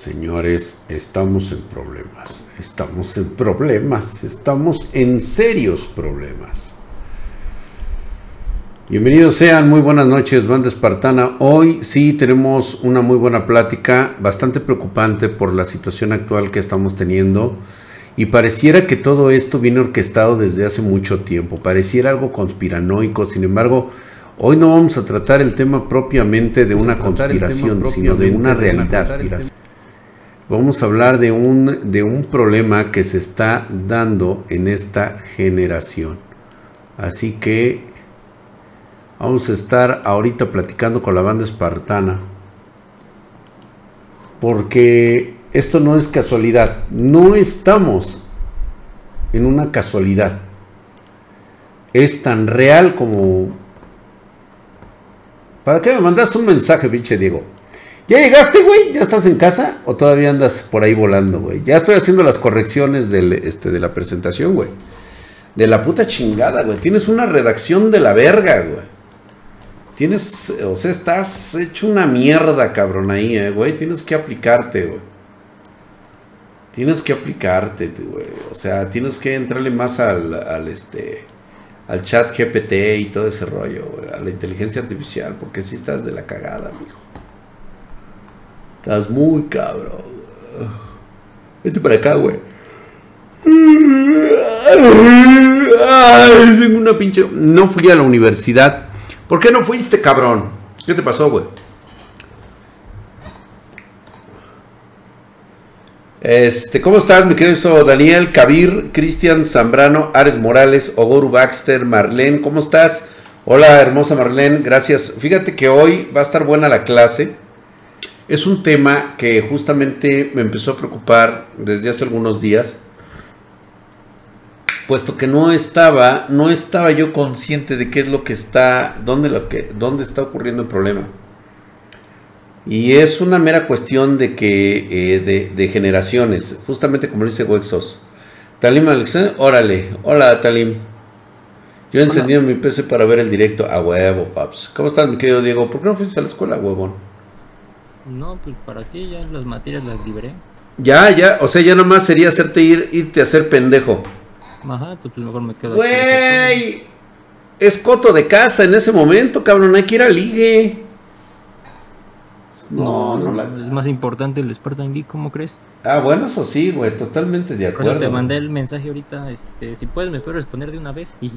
Señores, estamos en problemas, estamos en problemas, estamos en serios problemas. Bienvenidos sean, muy buenas noches, banda espartana. Hoy sí tenemos una muy buena plática, bastante preocupante por la situación actual que estamos teniendo. Y pareciera que todo esto viene orquestado desde hace mucho tiempo, pareciera algo conspiranoico, sin embargo, hoy no vamos a tratar el tema propiamente de una conspiración, sino de una realidad. Vamos a hablar de un, de un problema que se está dando en esta generación. Así que vamos a estar ahorita platicando con la banda espartana. Porque esto no es casualidad. No estamos en una casualidad. Es tan real como... ¿Para qué me mandas un mensaje, pinche Diego? ¿Ya llegaste, güey? ¿Ya estás en casa? ¿O todavía andas por ahí volando, güey? Ya estoy haciendo las correcciones del, este, de la presentación, güey. De la puta chingada, güey. Tienes una redacción de la verga, güey. Tienes, o sea, estás hecho una mierda, cabrón, ahí, eh, güey. Tienes que aplicarte, güey. Tienes que aplicarte, güey. O sea, tienes que entrarle más al, este al chat GPT y todo ese rollo, güey, a la inteligencia artificial, porque si estás de la cagada, mijo. Estás muy cabrón. Vete para acá, güey. Tengo una pinche. No fui a la universidad. ¿Por qué no fuiste, cabrón? ¿Qué te pasó, güey? Este, ¿cómo estás, mi querido Daniel, Kabir, Cristian Zambrano, Ares Morales, Ogoru Baxter, Marlene? ¿Cómo estás? Hola, hermosa Marlene, gracias. Fíjate que hoy va a estar buena la clase. Es un tema que justamente me empezó a preocupar desde hace algunos días, puesto que no estaba, no estaba yo consciente de qué es lo que está, dónde, lo que, dónde está ocurriendo el problema. Y es una mera cuestión de que eh, de, generaciones, justamente como dice Wexos. Talim Alexander, órale, hola Talim. Yo he encendido mi PC para ver el directo a huevo, paps. ¿Cómo estás, mi querido Diego? ¿Por qué no fuiste a la escuela, huevón? No, pues para qué, ya las materias las libré. Ya, ya, o sea, ya nomás sería hacerte ir, irte a hacer pendejo. Ajá, pues mejor me quedo Güey, es coto de casa en ese momento, cabrón, hay que ir a ligue. No, no, la... Es más importante el Spartan Geek, ¿cómo crees? Ah, bueno, eso sí, güey, totalmente de acuerdo. te mandé el mensaje ahorita, este, si puedes me puedes responder de una vez y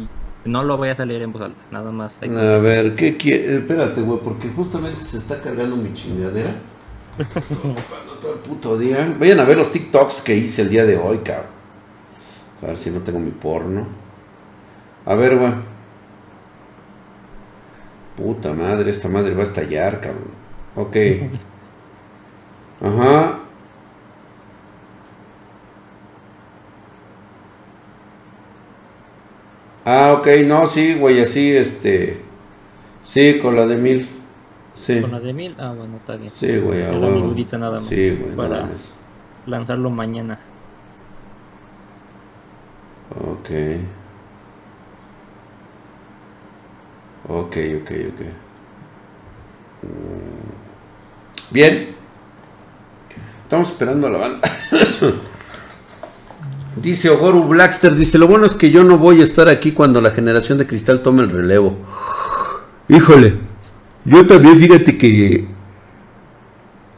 no lo voy a salir en voz alta, nada más. a ver, ¿qué quiere? Espérate, güey, porque justamente se está cargando mi chingadera. todo el puto día. Vayan a ver los TikToks que hice el día de hoy, cabrón. A ver si no tengo mi porno. A ver, güey. Puta madre, esta madre va a estallar, cabrón. Ok. Ajá. Ah, ok, no, sí, güey, así, este. Sí, con la de mil. Sí. Con la de mil, ah, bueno, está bien. Sí, güey, ahora. nada más. Sí, güey, para lanzarlo mañana. Ok. Ok, ok, ok. Mm. Bien. Estamos esperando a la banda. dice Ogoru Blackster, dice, lo bueno es que yo no voy a estar aquí cuando la generación de cristal tome el relevo. Híjole, yo también fíjate que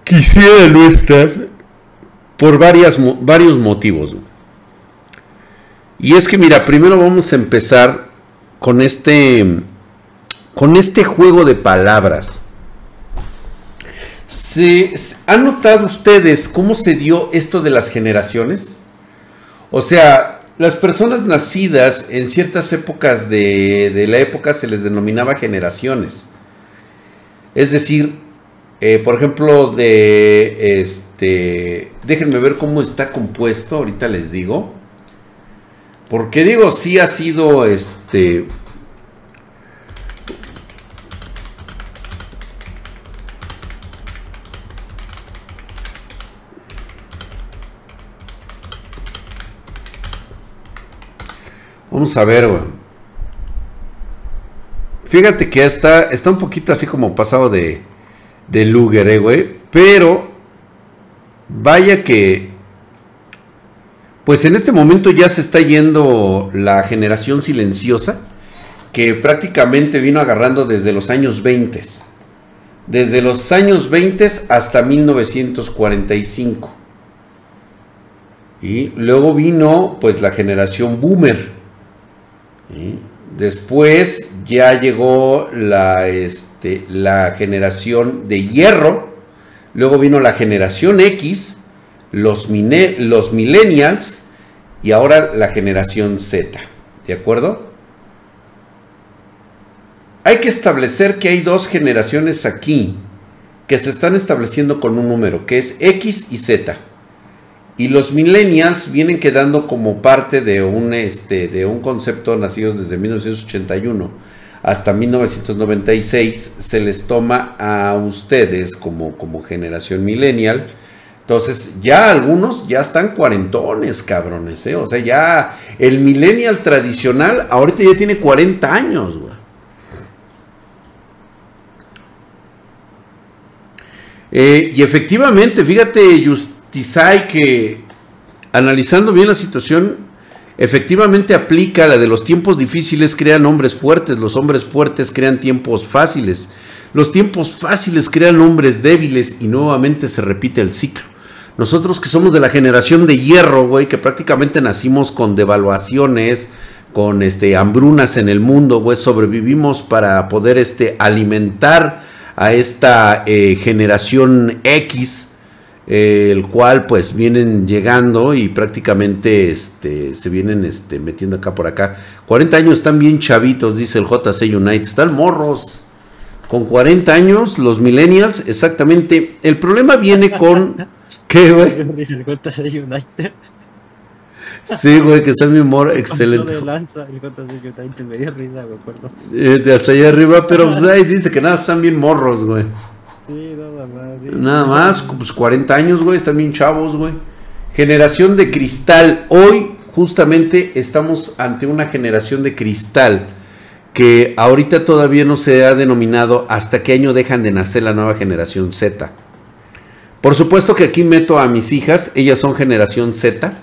quisiera no estar por varias, varios motivos. Y es que mira, primero vamos a empezar con este, con este juego de palabras. ¿Se, ¿Han notado ustedes cómo se dio esto de las generaciones? O sea, las personas nacidas en ciertas épocas de, la época se les denominaba generaciones. Es decir, eh, por ejemplo, de este. Déjenme ver cómo está compuesto, ahorita les digo. Porque digo, sí ha sido este. Vamos a ver, güey. Fíjate que está, está un poquito así como pasado de, de Luger, eh, güey. Pero vaya que, pues en este momento ya se está yendo la generación silenciosa, que prácticamente vino agarrando desde los años 20. Desde los años 20 hasta 1945. Y luego vino pues la generación boomer. Después ya llegó la, este, la generación de hierro. Luego vino la generación X, los, los millennials y ahora la generación Z. ¿De acuerdo? Hay que establecer que hay dos generaciones aquí que se están estableciendo con un número, que es X y Z. Y los millennials vienen quedando como parte de un, este, de un concepto nacidos desde 1981 hasta 1996. Se les toma a ustedes como, como generación millennial. Entonces, ya algunos ya están cuarentones, cabrones, ¿eh? O sea, ya el millennial tradicional ahorita ya tiene 40 años, güey. Eh, y efectivamente, fíjate, Just Tisay que analizando bien la situación, efectivamente aplica la de los tiempos difíciles crean hombres fuertes, los hombres fuertes crean tiempos fáciles, los tiempos fáciles crean hombres débiles y nuevamente se repite el ciclo. Nosotros que somos de la generación de hierro, güey, que prácticamente nacimos con devaluaciones, con este hambrunas en el mundo, güey, sobrevivimos para poder este alimentar a esta eh, generación X, eh, el cual pues vienen llegando y prácticamente este, se vienen este, metiendo acá por acá. 40 años están bien chavitos, dice el JC United, están morros. Con 40 años, los millennials, exactamente. El problema viene con... ¿Qué, güey? Dice el JC United. Sí, güey, que está mi humor excelente. De lanza, el JC me dio risa, me acuerdo. Eh, hasta allá arriba, pero pues, ahí dice que nada, están bien morros, güey. Sí, nada más. Nada más, pues 40 años, güey, están bien chavos, güey. Generación de cristal. Hoy, justamente, estamos ante una generación de cristal que ahorita todavía no se ha denominado hasta qué año dejan de nacer la nueva generación Z. Por supuesto que aquí meto a mis hijas, ellas son generación Z.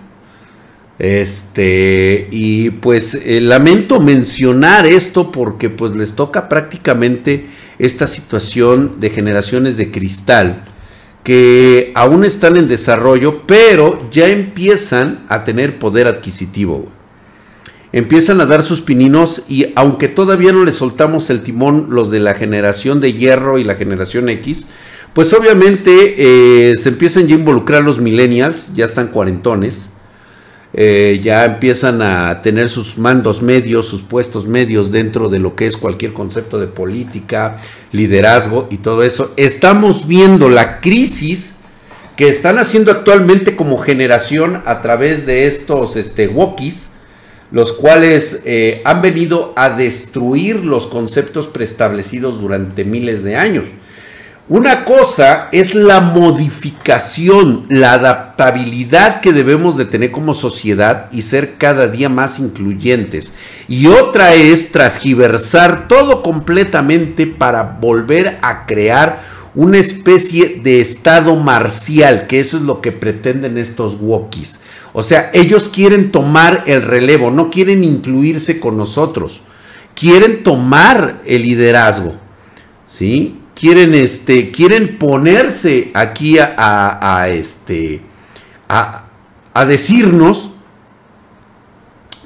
Este, y pues eh, lamento mencionar esto porque pues les toca prácticamente esta situación de generaciones de cristal que aún están en desarrollo, pero ya empiezan a tener poder adquisitivo. Empiezan a dar sus pininos y aunque todavía no les soltamos el timón los de la generación de hierro y la generación X, pues obviamente eh, se empiezan ya a involucrar los millennials, ya están cuarentones, eh, ya empiezan a tener sus mandos medios, sus puestos medios dentro de lo que es cualquier concepto de política, liderazgo y todo eso. Estamos viendo la crisis que están haciendo actualmente como generación a través de estos este, wokis, los cuales eh, han venido a destruir los conceptos preestablecidos durante miles de años. Una cosa es la modificación, la adaptabilidad que debemos de tener como sociedad y ser cada día más incluyentes. Y otra es transgiversar todo completamente para volver a crear una especie de estado marcial, que eso es lo que pretenden estos wokis. O sea, ellos quieren tomar el relevo, no quieren incluirse con nosotros, quieren tomar el liderazgo. ¿Sí? Quieren, este, quieren ponerse aquí a, este, a, decirnos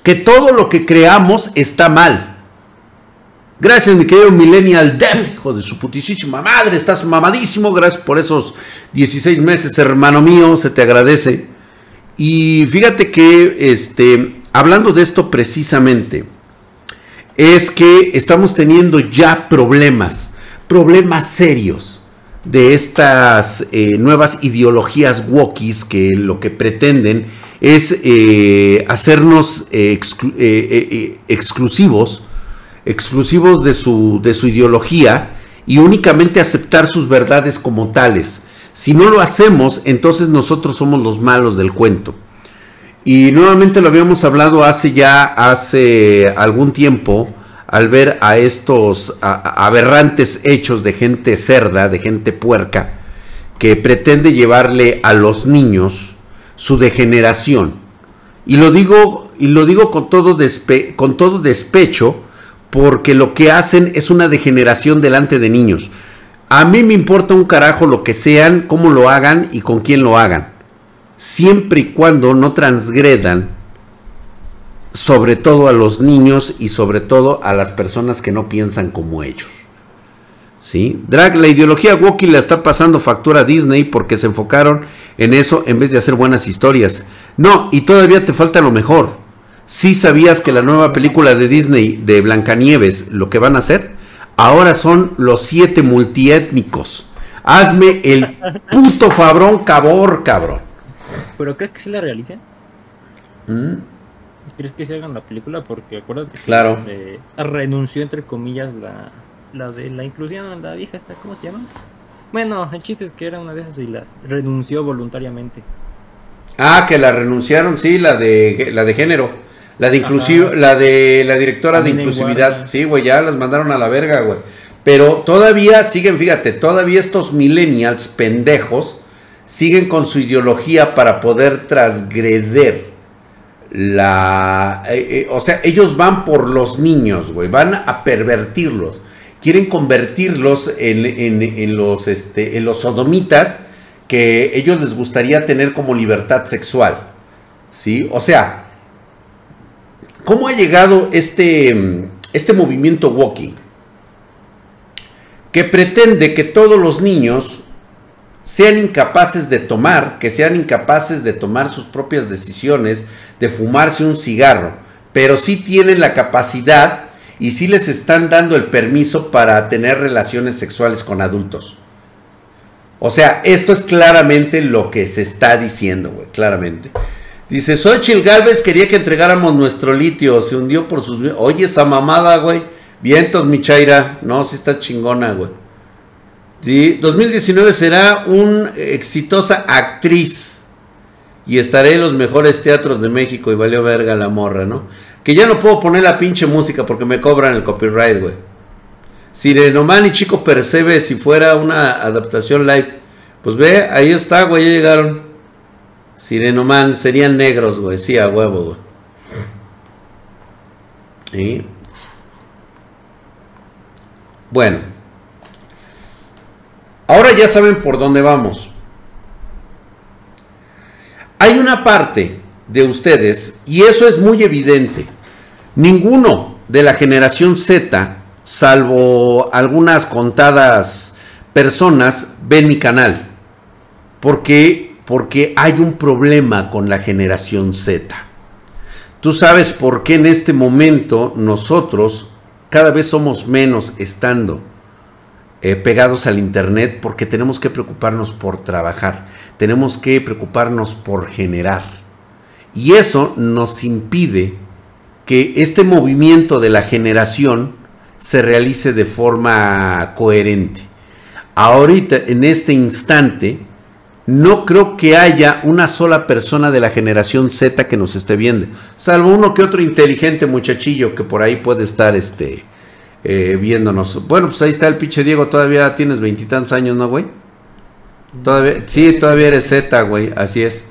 que todo lo que creamos está mal. Gracias, mi querido Millennial Dev, hijo de su putísima madre, estás mamadísimo. Gracias por esos 16 meses, hermano mío, se te agradece. Y fíjate que, este, hablando de esto precisamente, es que estamos teniendo ya problemas problemas serios de estas eh, nuevas ideologías wokis que lo que pretenden es eh, hacernos eh, exclusivos, exclusivos de su, de su ideología y únicamente aceptar sus verdades como tales. Si no lo hacemos, entonces nosotros somos los malos del cuento. Y nuevamente lo habíamos hablado hace ya, hace algún tiempo, al ver a estos aberrantes hechos de gente cerda, de gente puerca, que pretende llevarle a los niños su degeneración. Y lo digo, y lo digo con, todo con todo despecho, porque lo que hacen es una degeneración delante de niños. A mí me importa un carajo lo que sean, cómo lo hagan y con quién lo hagan. Siempre y cuando no transgredan sobre todo a los niños y sobre todo a las personas que no piensan como ellos. ¿Sí? Drag, la ideología Wookiee la está pasando factura a Disney porque se enfocaron en eso en vez de hacer buenas historias. No, y todavía te falta lo mejor. Si sabías que la nueva película de Disney de Blancanieves, lo que van a hacer, ahora son los siete multiétnicos. Hazme el puto fabrón cabor, cabrón. ¿Pero crees que sí la realicen? ¿Mm? ¿Crees que se hagan la película? Porque acuérdate claro. que renunció, entre comillas, la, la de la inclusión, la vieja esta, ¿cómo se llama? Bueno, el chiste es que era una de esas y las renunció voluntariamente. Ah, que la renunciaron, sí, la de la de género. La de inclusivo, la de la directora de inclusividad. Sí, güey, ya las mandaron a la verga, güey. Pero todavía siguen, fíjate, todavía estos millennials pendejos siguen con su ideología para poder transgreder la... Eh, eh, o sea, ellos van por los niños, güey, van a pervertirlos. Quieren convertirlos en, los, este, en los sodomitas que ellos les gustaría tener como libertad sexual. ¿Sí? O sea, ¿cómo ha llegado este, este movimiento walking? Que pretende que todos los niños sean incapaces de tomar, que sean incapaces de tomar sus propias decisiones, de fumarse un cigarro, pero sí tienen la capacidad y sí les están dando el permiso para tener relaciones sexuales con adultos. O sea, esto es claramente lo que se está diciendo, güey, claramente. Dice, Xochitl Galvez quería que entregáramos nuestro litio, se hundió por sus... Oye, esa mamada, güey. Vientos, mi chaira. No, si está chingona, güey. 2019 será una exitosa actriz y estaré en los mejores teatros de México y valió verga la morra, ¿no? Que ya no puedo poner la pinche música porque me cobran el copyright, güey. Sirenoman y Chico Percebe si fuera una adaptación live. Pues ve, ahí está, güey, ya llegaron. Sirenoman, serían negros, güey, sí, a huevo, güey. Bueno. Ahora ya saben por dónde vamos. Hay una parte de ustedes, y eso es muy evidente, ninguno de la generación Z, salvo algunas contadas personas, ven mi canal. ¿Por qué? Porque hay un problema con la generación Z. Tú sabes por qué en este momento nosotros cada vez somos menos estando eh, pegados al Internet porque tenemos que preocuparnos por trabajar, tenemos que preocuparnos por generar. Y eso nos impide que este movimiento de la generación se realice de forma coherente. Ahorita, en este instante, no creo que haya una sola persona de la generación Z que nos esté viendo, salvo uno que otro inteligente muchachillo que por ahí puede estar este, eh, viéndonos. Bueno, pues ahí está el pinche Diego, todavía tienes veintitantos años, ¿no, güey? Todavía, sí, todavía eres Z, güey, así es.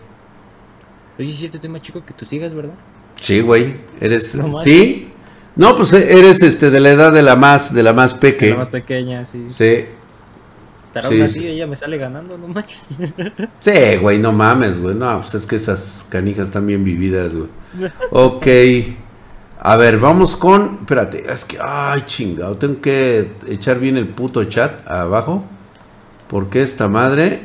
Oye, es cierto, tema chico que tú sigas, ¿verdad? Sí, güey, eres, ¿sí? No, pues eh, eres este de la edad de la más, de la más pequeña. la más pequeña, sí. Sí. Pero sí, así ella me sale ganando, no manches. Sí, güey, no mames, güey. No, pues es que esas canijas están bien vividas, güey. Ok. A ver, vamos con. Espérate, es que. Ay, chingado. Tengo que echar bien el puto chat abajo. Porque esta madre.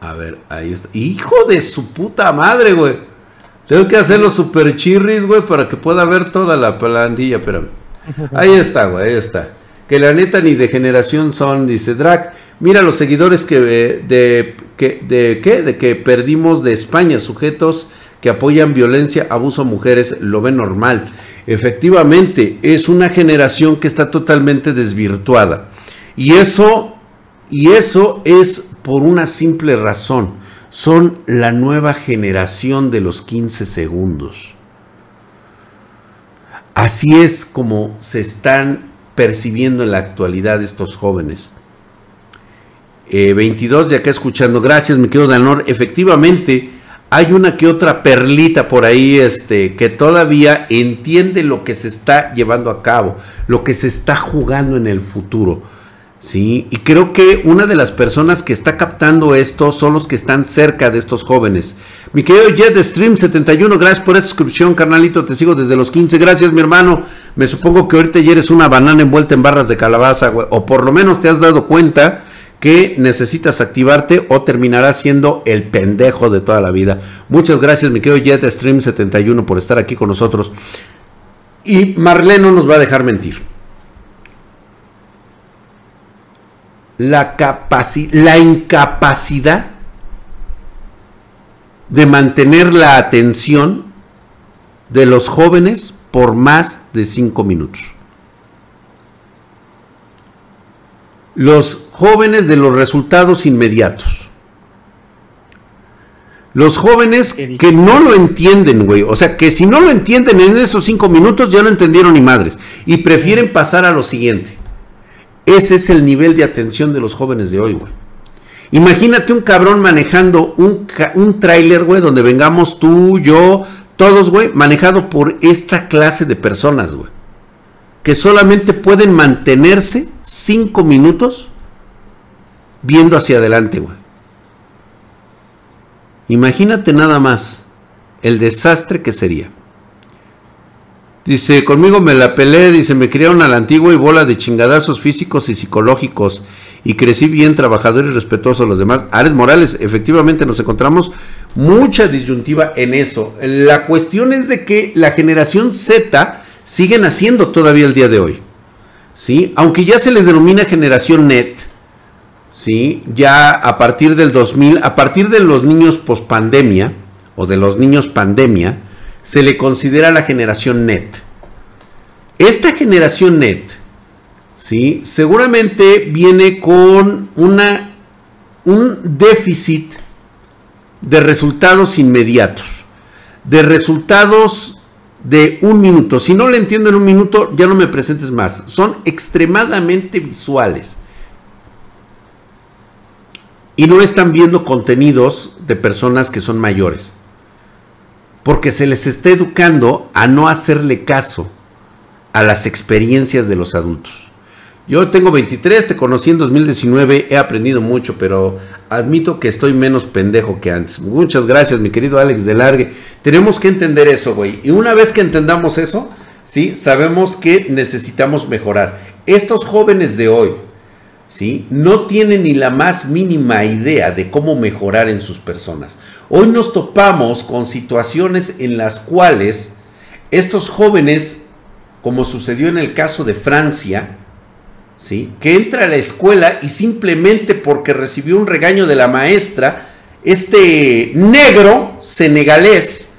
A ver, ahí está. Hijo de su puta madre, güey. Tengo que hacer los super chirris, güey, para que pueda ver toda la plantilla. Espérame. Ahí está, güey, ahí está. Que la neta ni de generación son, dice Drac. Mira los seguidores que eh, de, de, ¿qué? de que perdimos de España, sujetos que apoyan violencia, abuso a mujeres, lo ven normal. Efectivamente, es una generación que está totalmente desvirtuada. Y eso, y eso es por una simple razón. Son la nueva generación de los 15 segundos. Así es como se están percibiendo en la actualidad estos jóvenes. 22 eh, de acá escuchando, gracias mi querido Danor, efectivamente hay una que otra perlita por ahí este, que todavía entiende lo que se está llevando a cabo, lo que se está jugando en el futuro. Sí, y creo que una de las personas que está captando esto son los que están cerca de estos jóvenes. Mi querido Jet Stream 71, gracias por esa suscripción, carnalito. Te sigo desde los 15. Gracias, mi hermano. Me supongo que ahorita ya eres una banana envuelta en barras de calabaza, O por lo menos te has dado cuenta que necesitas activarte o terminarás siendo el pendejo de toda la vida. Muchas gracias, mi querido Jet Stream 71, por estar aquí con nosotros. Y Marlene no nos va a dejar mentir. la, la incapacidad de mantener la atención de los jóvenes por más de cinco minutos. Los jóvenes de los resultados inmediatos. Los jóvenes que no lo entienden, güey. O sea, que si no lo entienden en esos cinco minutos ya no entendieron ni madres. Y prefieren pasar a lo siguiente. Ese es el nivel de atención de los jóvenes de hoy, güey. Imagínate un cabrón manejando un, un tráiler, güey, donde vengamos tú, yo, todos, güey, manejado por esta clase de personas, güey. Que solamente pueden mantenerse cinco minutos viendo hacia adelante. Imagínate nada más el desastre que sería. Dice, conmigo me la peleé, dice, me criaron a la antigua y bola de chingadazos físicos y psicológicos. Y crecí bien, trabajador y respetuoso a los demás. Ares Morales, efectivamente nos encontramos mucha disyuntiva en eso. La cuestión es de que la generación Z siguen haciendo todavía el día de hoy. ¿Sí? Aunque ya se le denomina generación net. ¿Sí? Ya a partir del 2000, a partir de los niños post pandemia o de los niños pandemia, se le considera la generación net. Esta generación net, ¿sí? seguramente viene con una, un déficit de resultados inmediatos, de resultados de un minuto. Si no lo entiendo en un minuto, ya no me presentes más. Son extremadamente visuales. Y no están viendo contenidos de personas que son mayores porque se les está educando a no hacerle caso a las experiencias de los adultos. Yo tengo 23, te conocí en 2019, he aprendido mucho, pero admito que estoy menos pendejo que antes. Muchas gracias, mi querido Alex de Largue. Tenemos que entender eso, güey. Y una vez que entendamos eso, sí, sabemos que necesitamos mejorar. Estos jóvenes de hoy, sí, no tienen ni la más mínima idea de cómo mejorar en sus personas. Hoy nos topamos con situaciones en las cuales estos jóvenes, como sucedió en el caso de Francia, ¿sí? que entra a la escuela y simplemente porque recibió un regaño de la maestra, este negro senegalés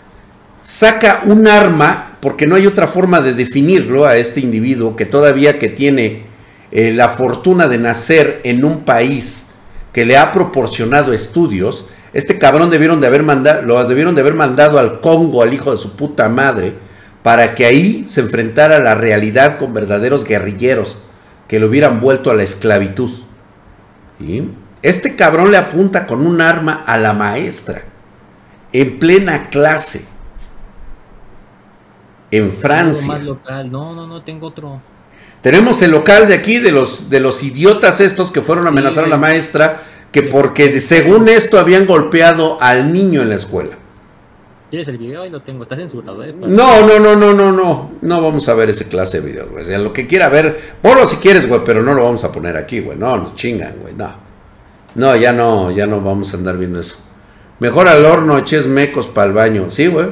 saca un arma, porque no hay otra forma de definirlo a este individuo que todavía que tiene eh, la fortuna de nacer en un país que le ha proporcionado estudios, este cabrón debieron de haber mandado, lo debieron de haber mandado al Congo, al hijo de su puta madre, para que ahí se enfrentara a la realidad con verdaderos guerrilleros que lo hubieran vuelto a la esclavitud. Este cabrón le apunta con un arma a la maestra en plena clase en Francia. No, no, no, tengo otro. Tenemos el local de aquí de los de los idiotas estos que fueron a amenazar a la maestra que porque según esto habían golpeado al niño en la escuela. ¿Quieres el video? Ahí lo tengo, está censurado. ¿eh? No, no, no, no, no, no. No vamos a ver ese clase de videos, güey. O sea, lo que quiera ver, ponlo si quieres, güey, pero no lo vamos a poner aquí, güey. No, nos chingan, güey, no. No, ya no, ya no vamos a andar viendo eso. Mejor al horno eches mecos para el baño. Sí, güey.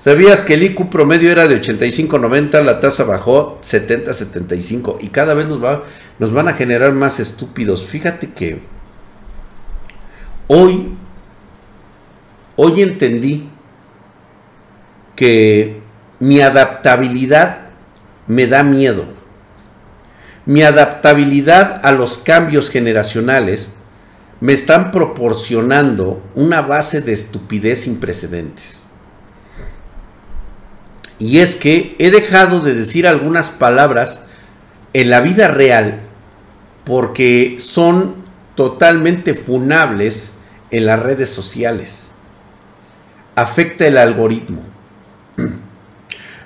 ¿Sabías que el IQ promedio era de 85-90? La tasa bajó 70-75 y cada vez nos, va, nos van a generar más estúpidos. Fíjate que Hoy, hoy entendí que mi adaptabilidad me da miedo. Mi adaptabilidad a los cambios generacionales me están proporcionando una base de estupidez sin precedentes. Y es que he dejado de decir algunas palabras en la vida real porque son totalmente funables en las redes sociales. Afecta el algoritmo.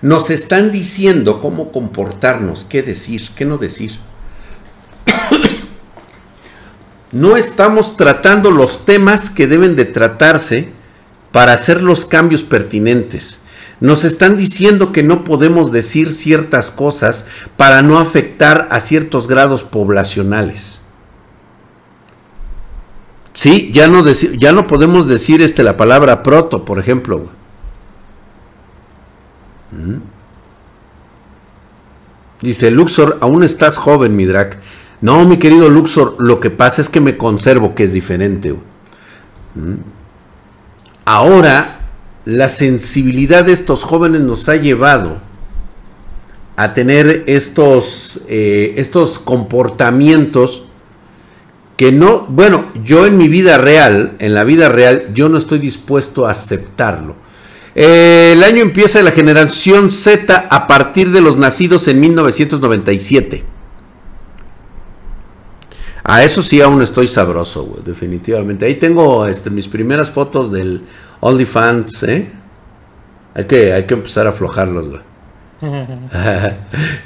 Nos están diciendo cómo comportarnos, qué decir, qué no decir. No estamos tratando los temas que deben de tratarse para hacer los cambios pertinentes. Nos están diciendo que no podemos decir ciertas cosas para no afectar a ciertos grados poblacionales. Sí, ya no, ya no podemos decir este, la palabra proto, por ejemplo. Dice Luxor, aún estás joven, mi drag. No, mi querido Luxor, lo que pasa es que me conservo, que es diferente. Ahora, la sensibilidad de estos jóvenes nos ha llevado a tener estos, eh, estos comportamientos que no, bueno, yo en mi vida real, en la vida real, yo no estoy dispuesto a aceptarlo. Eh, el año empieza la generación Z a partir de los nacidos en 1997. A eso sí aún estoy sabroso, definitivamente. Ahí tengo este, mis primeras fotos del OnlyFans, ¿eh? Hay que, hay que empezar a aflojarlos, güey.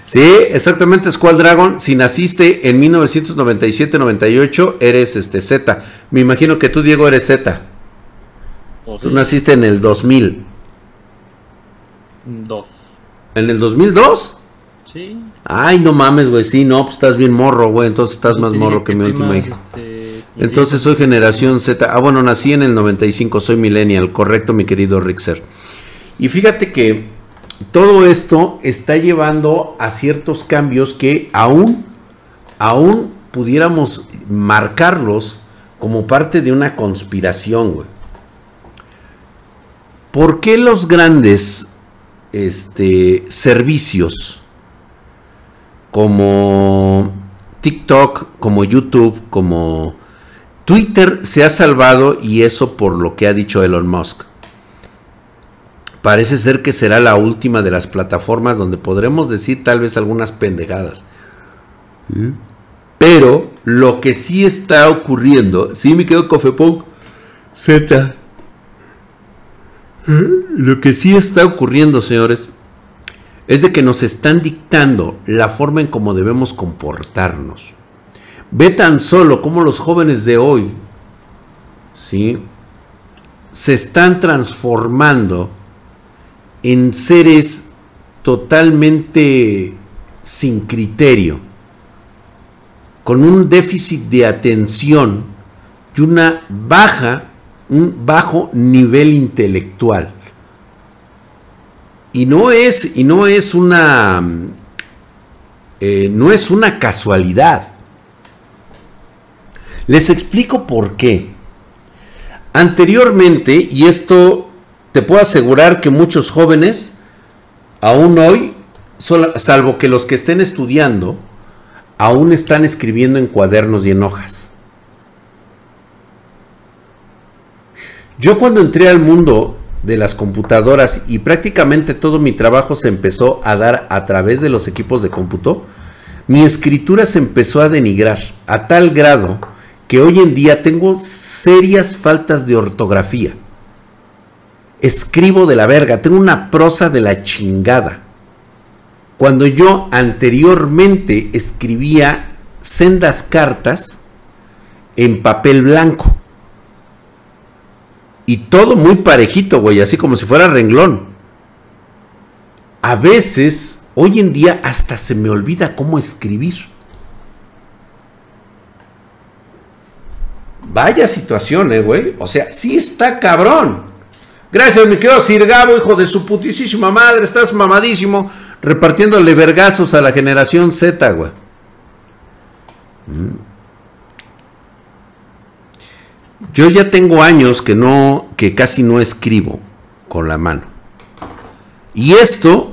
sí, exactamente, Squall Dragon. Si naciste en 1997-98, eres este Z. Me imagino que tú, Diego, eres Z. Oh, tú naciste en el 2000. Dos. ¿En el 2002? Sí. Ay, no mames, güey. Sí, no, pues estás bien morro, güey. Entonces estás más morro que mi última hija. Este, Entonces soy generación Z. Ah, bueno, nací en el 95, soy millennial. Correcto, mi querido Rixer. Y fíjate que todo esto está llevando a ciertos cambios que aún, aún pudiéramos marcarlos como parte de una conspiración, güey. ¿Por qué los grandes este, servicios como TikTok, como YouTube, como Twitter se ha salvado y eso por lo que ha dicho Elon Musk? parece ser que será la última de las plataformas donde podremos decir tal vez algunas pendejadas. Pero lo que sí está ocurriendo, sí me quedo Cofepong Z. Lo que sí está ocurriendo, señores, es de que nos están dictando la forma en cómo debemos comportarnos. Ve tan solo como los jóvenes de hoy, ¿sí? Se están transformando en seres totalmente sin criterio, con un déficit de atención y una baja, un bajo nivel intelectual. Y no es, y no es una, eh, no es una casualidad. Les explico por qué. Anteriormente, y esto te puedo asegurar que muchos jóvenes, aún hoy, salvo que los que estén estudiando, aún están escribiendo en cuadernos y en hojas. Yo cuando entré al mundo de las computadoras y prácticamente todo mi trabajo se empezó a dar a través de los equipos de cómputo, mi escritura se empezó a denigrar a tal grado que hoy en día tengo serias faltas de ortografía escribo de la verga, tengo una prosa de la chingada. Cuando yo anteriormente escribía sendas cartas en papel blanco. Y todo muy parejito, güey, así como si fuera renglón. A veces, hoy en día, hasta se me olvida cómo escribir. Vaya situación, eh, güey. O sea, sí está cabrón. Gracias, mi querido Sir Gabo, hijo de su putísima madre. Estás mamadísimo repartiéndole vergazos a la generación Z, güey. Mm. Yo ya tengo años que no, que casi no escribo con la mano. Y esto,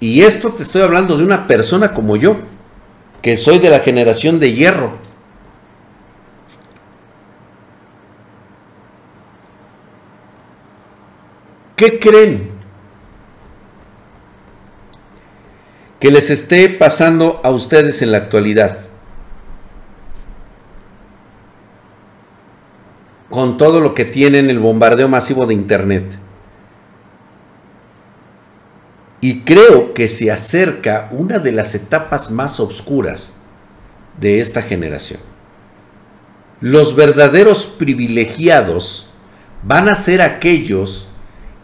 y esto te estoy hablando de una persona como yo, que soy de la generación de hierro. ¿Qué creen? que les esté pasando a ustedes en la actualidad. Con todo lo que tienen el bombardeo masivo de Internet. Y creo que se acerca una de las etapas más oscuras de esta generación. Los verdaderos privilegiados van a ser aquellos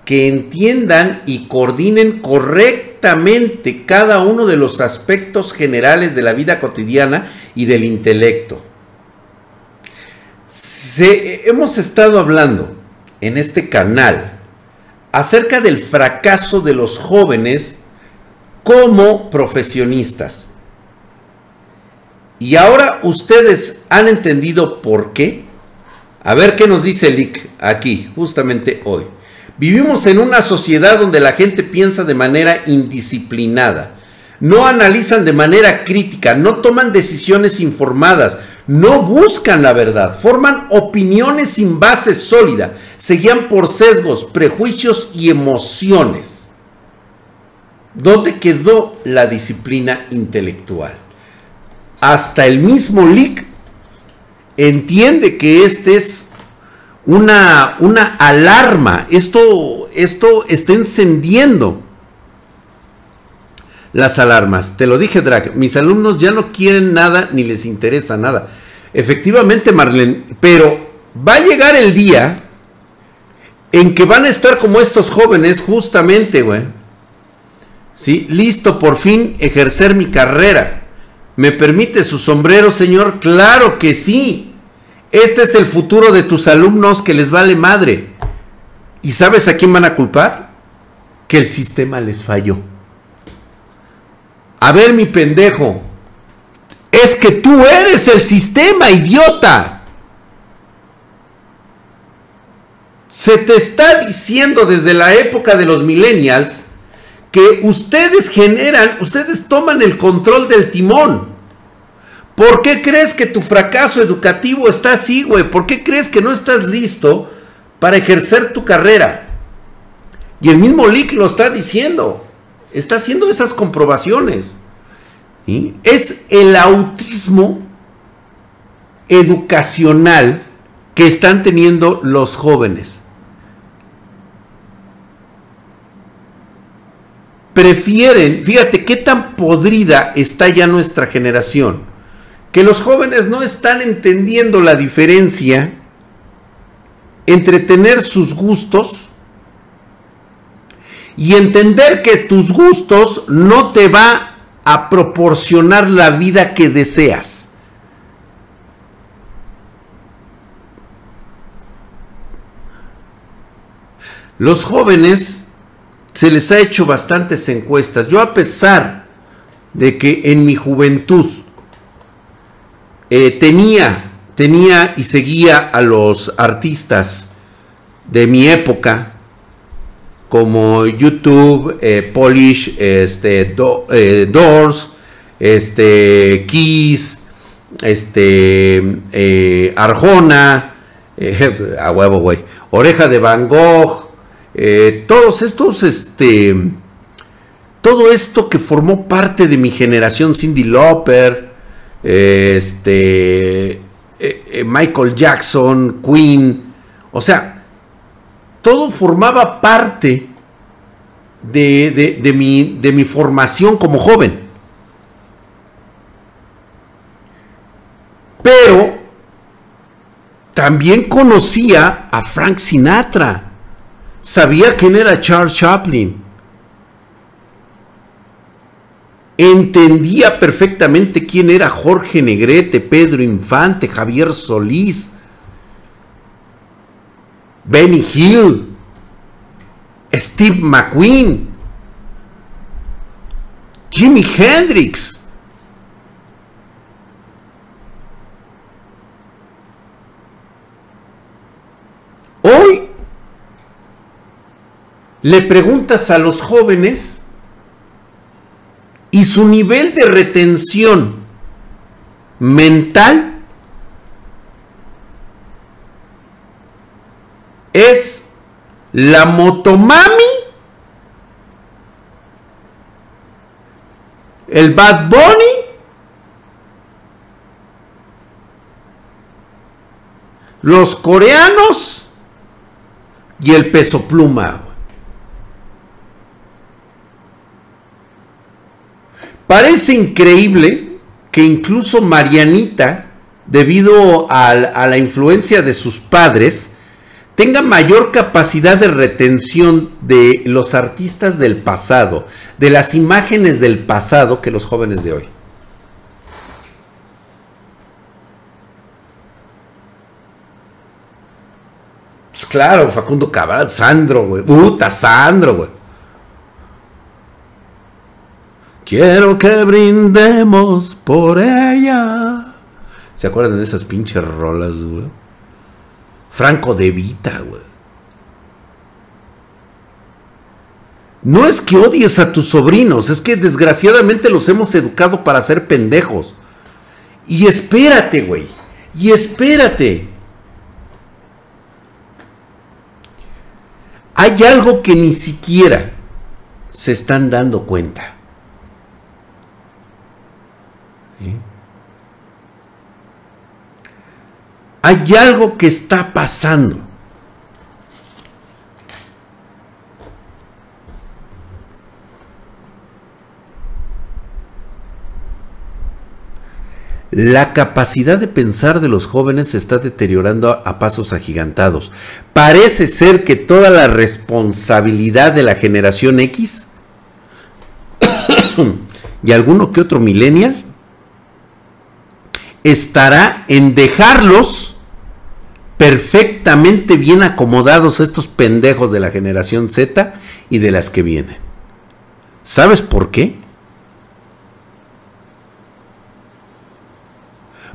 que entiendan y coordinen correctamente cada uno de los aspectos generales de la vida cotidiana y del intelecto. Hemos estado hablando en este canal acerca del fracaso de los jóvenes como profesionistas. Y ahora ustedes han entendido por qué. A ver qué nos dice Lick aquí, justamente hoy. Vivimos en una sociedad donde la gente piensa de manera indisciplinada. No analizan de manera crítica, no toman decisiones informadas, no buscan la verdad, forman opiniones sin base sólida se guían por sesgos, prejuicios y emociones. ¿Dónde quedó la disciplina intelectual? Hasta el mismo Lick entiende que este es una, una alarma. Esto, esto está encendiendo las alarmas. Te lo dije, Drag. Mis alumnos ya no quieren nada ni les interesa nada. Efectivamente, Marlene, pero va a llegar el día en que van a estar como estos jóvenes justamente, güey. ¿Sí? Listo por fin ejercer mi carrera. ¿Me permite su sombrero, señor? Claro que sí. Este es el futuro de tus alumnos que les vale madre. ¿Y sabes a quién van a culpar? Que el sistema les falló. A ver, mi pendejo. Es que tú eres el sistema, idiota. Se te está diciendo desde la época de los millennials que ustedes generan, ustedes toman el control del timón. ¿Por qué crees que tu fracaso educativo está así, güey? ¿Por qué crees que no estás listo para ejercer tu carrera? Y el mismo Lick lo está diciendo. Está haciendo esas comprobaciones. Es el autismo educacional que están teniendo los jóvenes. prefieren, fíjate qué tan podrida está ya nuestra generación, que los jóvenes no están entendiendo la diferencia entre tener sus gustos y entender que tus gustos no te va a proporcionar la vida que deseas. Los jóvenes se les ha hecho bastantes encuestas. Yo a pesar de que en mi juventud eh, tenía, tenía y seguía a los artistas de mi época, como YouTube, eh, Polish, este, eh, Doors, este, Kiss, este, Arjona, a huevo, güey, Oreja de Van Gogh, eh, todos estos, este, todo esto que formó parte de mi generación, Cindy Lauper, este, eh, eh, Michael Jackson, Queen, o sea, todo formaba parte de, mi, mi formación como joven. Pero también conocía a Frank Sinatra Sabía quién era Charles Chaplin. Entendía perfectamente quién era Jorge Negrete, Pedro Infante, Javier Solís, Benny Hill, Steve McQueen, Jimi Hendrix. Hoy le preguntas a los jóvenes y su nivel de retención mental es la motomami el Bad Bunny, los coreanos y el peso pluma. Parece increíble que incluso Marianita, debido a, la influencia de sus padres, tenga mayor capacidad de retención de los artistas del pasado, de las imágenes del pasado que los jóvenes de hoy. Pues claro, Facundo Cabral, Sandro, güey. Puta, Sandro, güey. Quiero que brindemos por ella. ¿Se acuerdan de esas pinches rolas, güey? Franco de Vita, güey. No es que odies a tus sobrinos, es que desgraciadamente los hemos educado para ser pendejos. Y espérate, güey. Y espérate. Hay algo que ni siquiera se están dando cuenta. Hay algo que está pasando. La capacidad de pensar de los jóvenes se está deteriorando a pasos agigantados. Parece ser que toda la responsabilidad de la generación X y alguno que otro millennial estará en dejarlos perfectamente bien acomodados estos pendejos de la generación Z y de las que vienen. ¿Sabes por qué?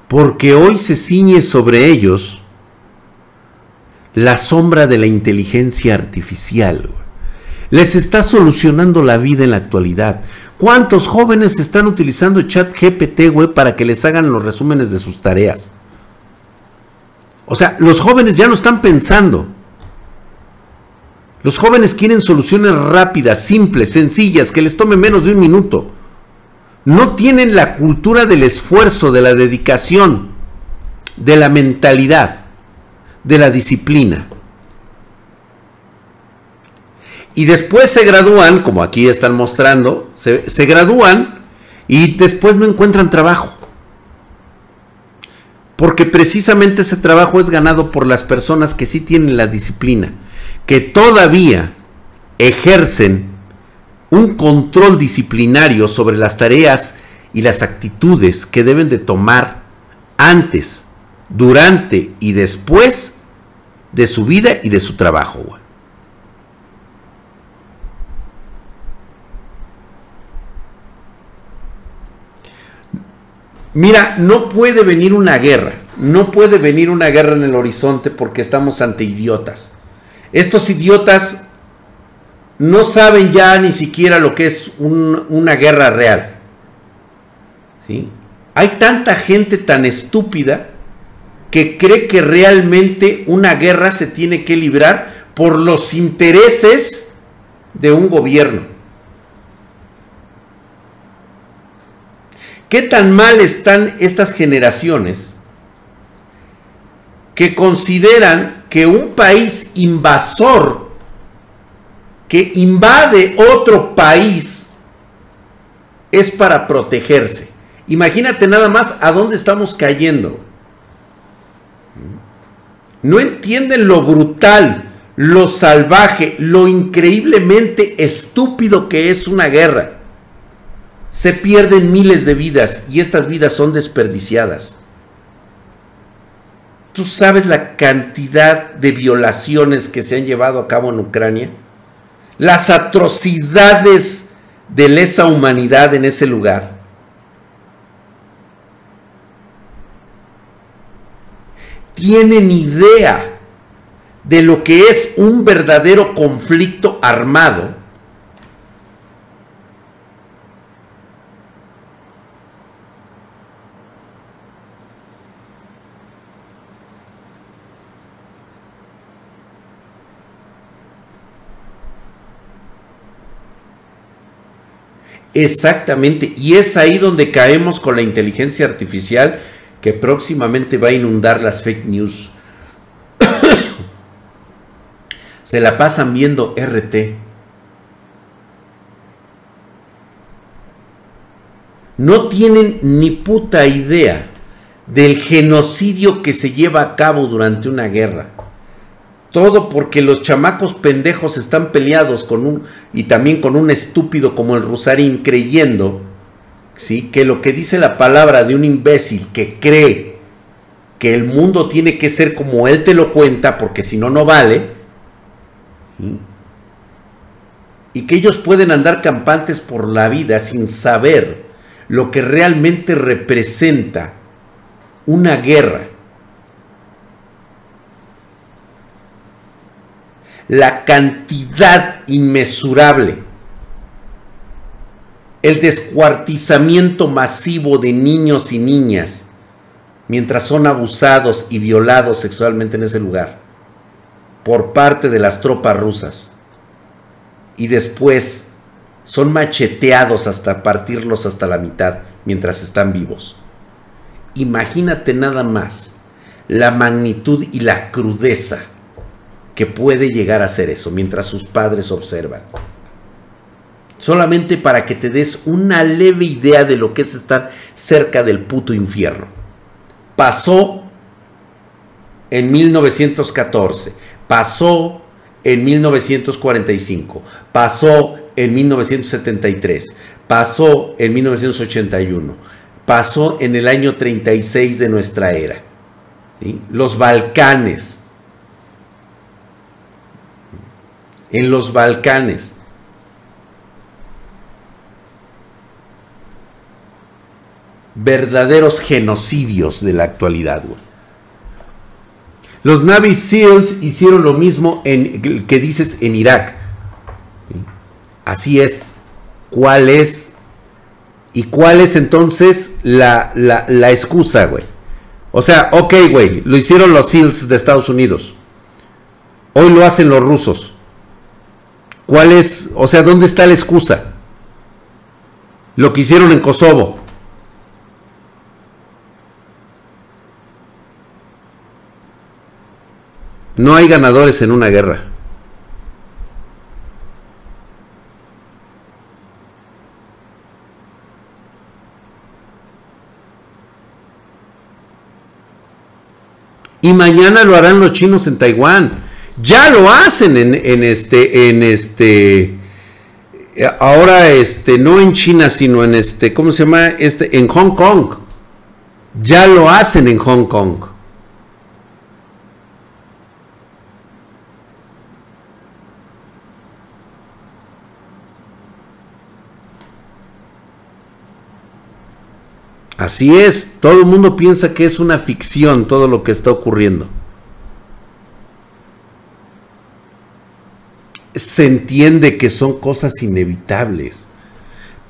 Porque hoy se ciñe sobre ellos la sombra de la inteligencia artificial. Les está solucionando la vida en la actualidad. ¿Cuántos jóvenes están utilizando chat GPT, güey, para que les hagan los resúmenes de sus tareas? O sea, los jóvenes ya no están pensando. Los jóvenes quieren soluciones rápidas, simples, sencillas, que les tome menos de un minuto. No tienen la cultura del esfuerzo, de la dedicación, de la mentalidad, de la disciplina y después se gradúan, como aquí están mostrando, se, gradúan y después no encuentran trabajo. Porque precisamente ese trabajo es ganado por las personas que sí tienen la disciplina, que todavía ejercen un control disciplinario sobre las tareas y las actitudes que deben de tomar antes, durante y después de su vida y de su trabajo. Mira, no puede venir una guerra. No puede venir una guerra en el horizonte porque estamos ante idiotas. Estos idiotas no saben ya ni siquiera lo que es una guerra real. ¿Sí? Hay tanta gente tan estúpida que cree que realmente una guerra se tiene que librar por los intereses de un gobierno. ¿Qué tan mal están estas generaciones que consideran que un país invasor que invade otro país es para protegerse? Imagínate nada más a dónde estamos cayendo. No entienden lo brutal, lo salvaje, lo increíblemente estúpido que es una guerra se pierden miles de vidas y estas vidas son desperdiciadas. ¿Tú sabes la cantidad de violaciones que se han llevado a cabo en Ucrania? Las atrocidades de lesa humanidad en ese lugar. ¿Tienen idea de lo que es un verdadero conflicto armado? Exactamente. Y es ahí donde caemos con la inteligencia artificial que próximamente va a inundar las fake news. Se la pasan viendo RT. No tienen ni puta idea del genocidio que se lleva a cabo durante una guerra. Todo porque los chamacos pendejos están peleados con un y también con un estúpido como el Rusarín creyendo, ¿sí? Que lo que dice la palabra de un imbécil que cree que el mundo tiene que ser como él te lo cuenta porque si no no vale. Y que ellos pueden andar campantes por la vida sin saber lo que realmente representa una guerra la cantidad inmesurable, el descuartizamiento masivo de niños y niñas mientras son abusados y violados sexualmente en ese lugar por parte de las tropas rusas y después son macheteados hasta partirlos hasta la mitad mientras están vivos. Imagínate nada más la magnitud y la crudeza que puede llegar a ser eso mientras sus padres observan. Solamente para que te des una leve idea de lo que es estar cerca del puto infierno. Pasó en 1914, pasó en 1945, pasó en 1973, pasó en 1981, pasó en el año 36 de nuestra era. Los Balcanes, en los Balcanes. Verdaderos genocidios de la actualidad. Los Navy SEALs hicieron lo mismo en que dices en Irak. Así es. ¿Cuál es? ¿Y cuál es entonces la, la, la excusa, güey? O sea, ok, güey, lo hicieron los SEALs de Estados Unidos. Hoy lo hacen los rusos. ¿Cuál es, o sea, dónde está la excusa? Lo que hicieron en Kosovo. No hay ganadores en una guerra. Y mañana lo harán los chinos en Taiwán. Ya lo hacen en, este, en este, ahora este, no en China, sino en este, ¿cómo se llama? Este, en Hong Kong. Ya lo hacen en Hong Kong. Así es, todo el mundo piensa que es una ficción todo lo que está ocurriendo. Se entiende que son cosas inevitables.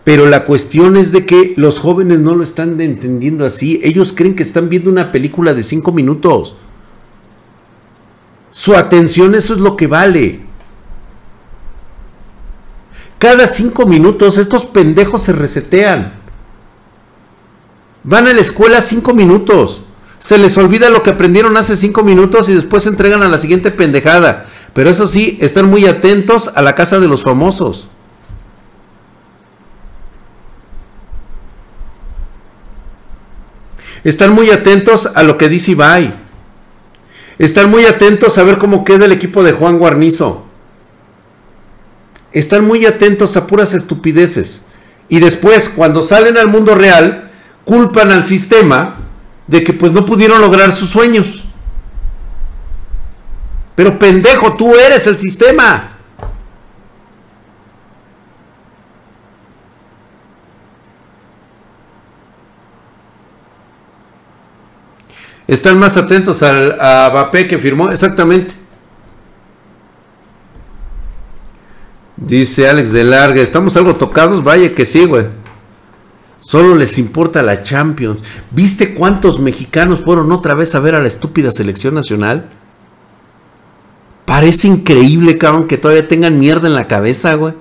Pero la cuestión es de que los jóvenes no lo están entendiendo así. Ellos creen que están viendo una película de cinco minutos. Su atención, eso es lo que vale. Cada cinco minutos estos pendejos se resetean. Van a la escuela cinco minutos. Se les olvida lo que aprendieron hace cinco minutos y después se entregan a la siguiente pendejada. Pero eso sí, están muy atentos a la casa de los famosos. Están muy atentos a lo que dice Ibai. Están muy atentos a ver cómo queda el equipo de Juan Guarnizo. Están muy atentos a puras estupideces. Y después, cuando salen al mundo real, culpan al sistema de que pues no pudieron lograr sus sueños. Pero pendejo, tú eres el sistema. Están más atentos al, a que firmó, exactamente. Dice Alex de Larga, estamos algo tocados, vaya que sí, güey. Solo les importa la Champions. ¿Viste cuántos mexicanos fueron otra vez a ver a la estúpida selección nacional? Parece increíble, cabrón, que todavía tengan mierda en la cabeza, güey.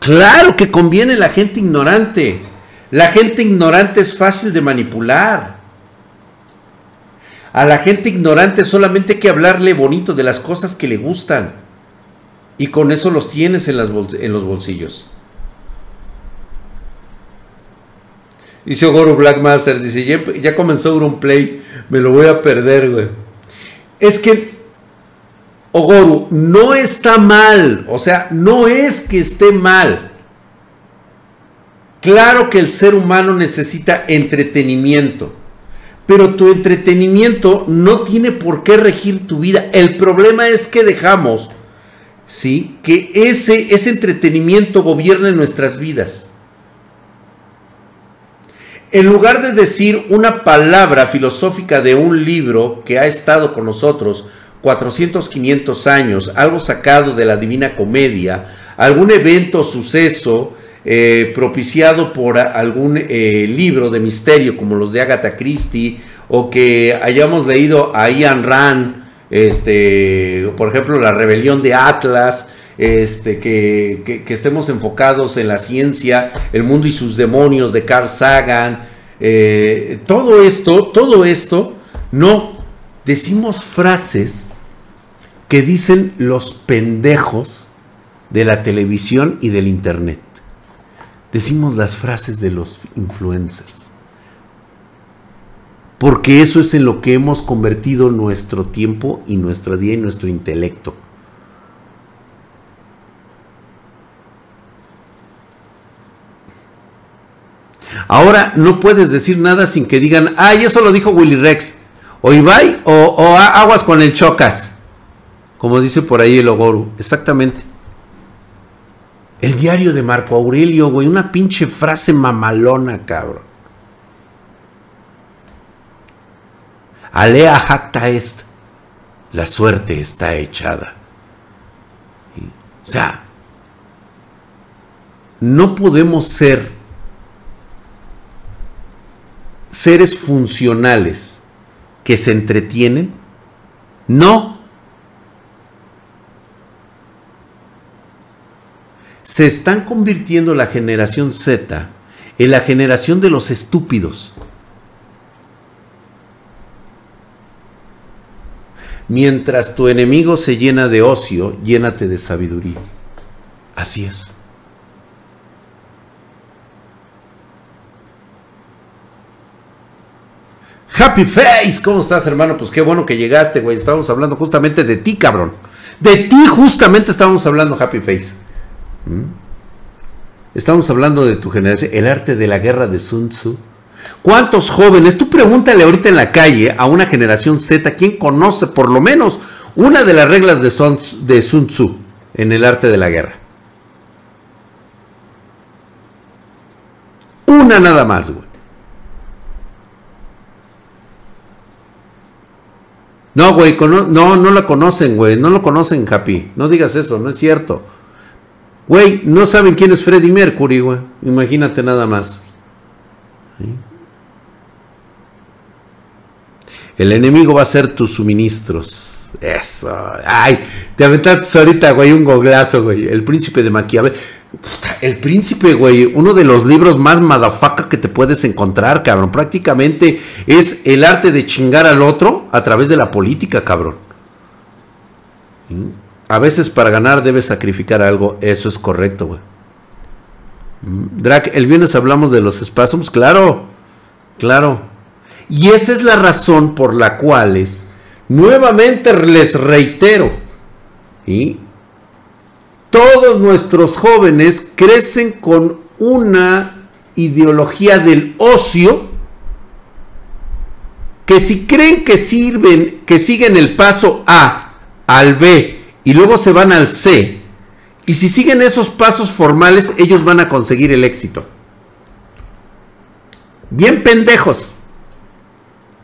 Claro que conviene la gente ignorante. La gente ignorante es fácil de manipular. A la gente ignorante solamente hay que hablarle bonito de las cosas que le gustan. Y con eso los tienes en, en los bolsillos. Dice Ogoro Blackmaster, dice, ya, ya comenzó Play, me lo voy a perder, güey. Es que, Ogoru, no está mal, o sea, no es que esté mal. Claro que el ser humano necesita entretenimiento, pero tu entretenimiento no tiene por qué regir tu vida. El problema es que dejamos, ¿sí? Que ese, ese entretenimiento gobierne nuestras vidas. En lugar de decir una palabra filosófica de un libro que ha estado con nosotros 400, 500 años, algo sacado de la Divina Comedia, algún evento, suceso, eh, propiciado por algún eh, libro de misterio como los de Agatha Christie o que hayamos leído a Ian Rand, este, por ejemplo, la rebelión de Atlas, este, que, estemos enfocados en la ciencia, el mundo y sus demonios de Carl Sagan, eh, todo esto, todo esto, no, decimos frases que dicen los pendejos de la televisión y del internet decimos las frases de los influencers. Porque eso es en lo que hemos convertido nuestro tiempo y nuestro día y nuestro intelecto. Ahora no puedes decir nada sin que digan, ay, eso lo dijo Willy Rex. O Ibai o, o aguas con el chocas. Como dice por ahí el Ogoru. Exactamente. El diario de Marco Aurelio, güey, una pinche frase mamalona, cabrón. Alea jacta est, la suerte está echada. O sea, no podemos ser seres funcionales que se entretienen. No se están convirtiendo la generación Z en la generación de los estúpidos. Mientras tu enemigo se llena de ocio, llénate de sabiduría. Así es. Happy Face, ¿cómo estás, hermano? Pues qué bueno que llegaste, güey. Estábamos hablando justamente de ti, cabrón. De ti justamente estábamos hablando, Happy Face. ¿Mm? Estamos hablando de tu generación, el arte de la guerra de Sun Tzu. ¿Cuántos jóvenes? Tú pregúntale ahorita en la calle a una generación Z, ¿quién conoce por lo menos una de las reglas de Sun, de Sun Tzu en el arte de la guerra? Una nada más, güey. No, güey, no, no la conocen, güey. No lo conocen, Happy. No digas eso, no es cierto. Güey, no saben quién es Freddie Mercury, güey. Imagínate nada más. El enemigo va a ser tus suministros. Eso. Ay, te aventaste ahorita, güey, un goglazo, güey. El príncipe de Maquiavel. El príncipe, güey, uno de los libros más madafaca que te puedes encontrar, cabrón. Prácticamente es el arte de chingar al otro a través de la política, cabrón. A veces para ganar debes sacrificar algo. Eso es correcto, güey. Mm, Drac, el viernes hablamos de los espasmos. Claro, claro. Y esa es la razón por la cual es, nuevamente les reitero, y todos nuestros jóvenes crecen con una ideología del ocio que si creen que sirven, que siguen el paso A al B y luego se van al C. Y si siguen esos pasos formales, ellos van a conseguir el éxito. Bien pendejos.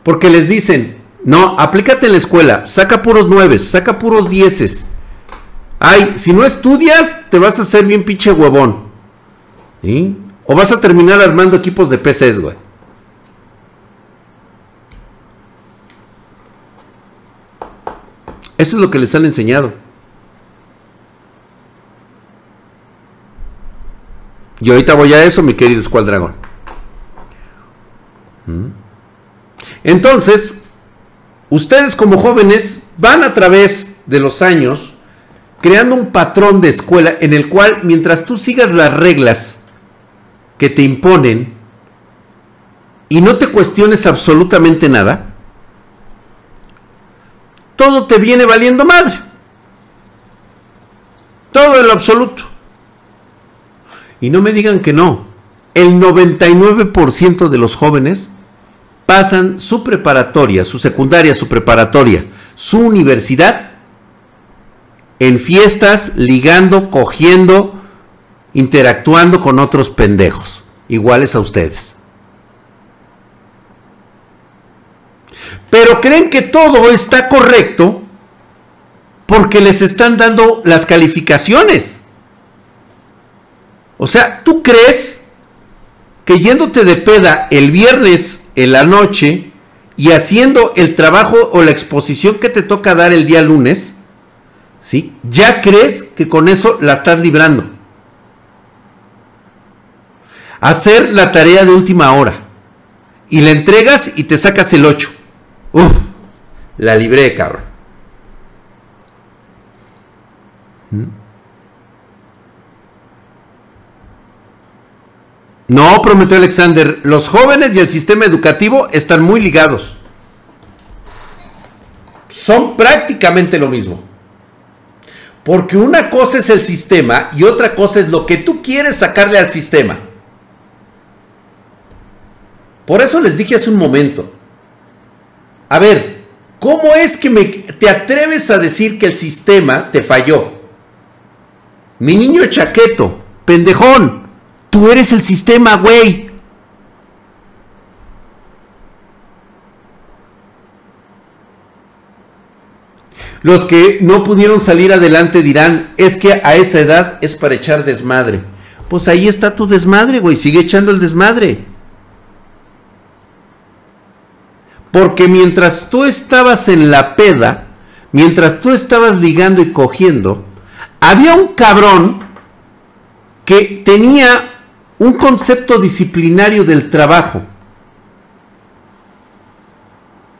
Porque les dicen, no, aplícate en la escuela, saca puros nueves, saca puros dieces. Ay, si no estudias, te vas a hacer bien pinche huevón. O vas a terminar armando equipos de PCs, güey. Eso es lo que les han enseñado. Y ahorita voy a eso, mi querido Escualdragón. ¿Mm? Entonces, ustedes como jóvenes van a través de los años creando un patrón de escuela en el cual mientras tú sigas las reglas que te imponen y no te cuestiones absolutamente nada, todo te viene valiendo madre. Todo en lo absoluto. Y no me digan que no. El 99% de los jóvenes pasan su preparatoria, su secundaria, su preparatoria, su universidad en fiestas, ligando, cogiendo, interactuando con otros pendejos, iguales a ustedes. Pero creen que todo está correcto porque les están dando las calificaciones. O sea, ¿tú crees que yéndote de peda el viernes en la noche y haciendo el trabajo o la exposición que te toca dar el día lunes, ¿sí? Ya crees que con eso la estás librando. Hacer la tarea de última hora y la entregas y te sacas el 8. Uf, la libré, cabrón. No, prometió Alexander, los jóvenes y el sistema educativo están muy ligados. Son prácticamente lo mismo. Porque una cosa es el sistema y otra cosa es lo que tú quieres sacarle al sistema. Por eso les dije hace un momento. A ver, ¿cómo es que me, te atreves a decir que el sistema te falló? Mi niño chaqueto, pendejón, Tú eres el sistema, güey. Los que no pudieron salir adelante dirán, es que a esa edad es para echar desmadre. Pues ahí está tu desmadre, güey, sigue echando el desmadre. Porque mientras tú estabas en la peda, mientras tú estabas ligando y cogiendo, había un cabrón que tenía un concepto disciplinario del trabajo,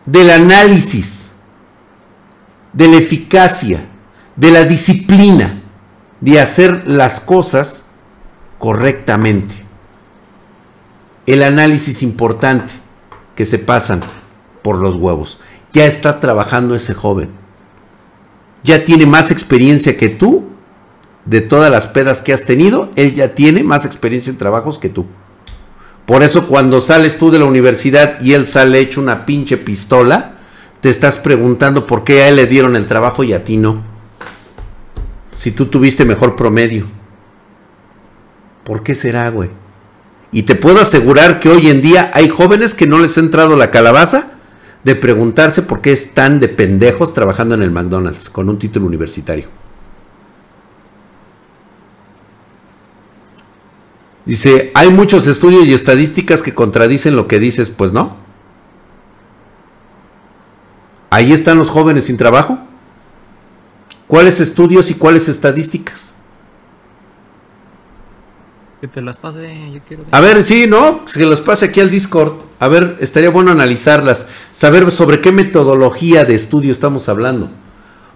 del análisis, de la eficacia, de la disciplina de hacer las cosas correctamente. El análisis importante que se pasan por los huevos. Ya está trabajando ese joven. Ya tiene más experiencia que tú de todas las pedas que has tenido, él ya tiene más experiencia en trabajos que tú. Por eso cuando sales tú de la universidad y él sale hecho una pinche pistola, te estás preguntando por qué a él le dieron el trabajo y a ti no. Si tú tuviste mejor promedio. ¿Por qué será, güey? Y te puedo asegurar que hoy en día hay jóvenes que no les ha entrado la calabaza de preguntarse por qué están de pendejos trabajando en el McDonald's con un título universitario. Dice, hay muchos estudios y estadísticas que contradicen lo que dices, pues no. Ahí están los jóvenes sin trabajo. ¿Cuáles estudios y cuáles estadísticas? Que te las pase, yo quiero. A ver, sí, ¿no? Que las pase aquí al Discord. A ver, estaría bueno analizarlas, saber sobre qué metodología de estudio estamos hablando.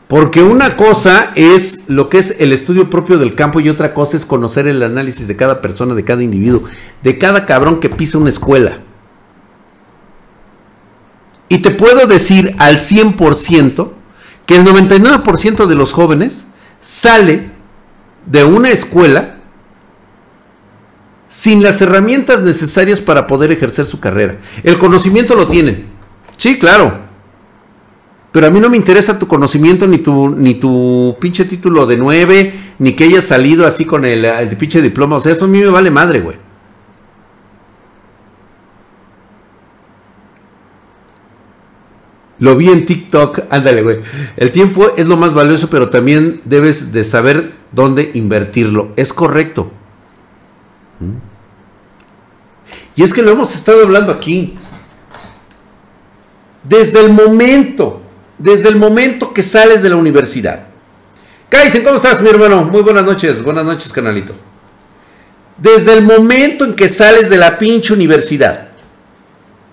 Porque una cosa es lo que es el estudio propio del campo y otra cosa es conocer el análisis de cada persona, de cada individuo, de cada cabrón que pisa una escuela. Y te puedo decir al 100% que el 99% de los jóvenes sale de una escuela sin las herramientas necesarias para poder ejercer su carrera. El conocimiento lo tienen. Sí, claro. Pero a mí no me interesa tu conocimiento ni tu, ni tu pinche título de 9, ni que hayas salido así con el, el pinche diploma. O sea, eso a mí me vale madre, güey. Lo vi en TikTok, ándale, güey. El tiempo es lo más valioso, pero también debes de saber dónde invertirlo. Es correcto. ¿Mm? Y es que lo hemos estado hablando aquí. Desde el momento desde el momento que sales de la universidad. Kaisen, ¿cómo estás, mi hermano? Muy buenas noches, buenas noches, canalito. Desde el momento en que sales de la pinche universidad,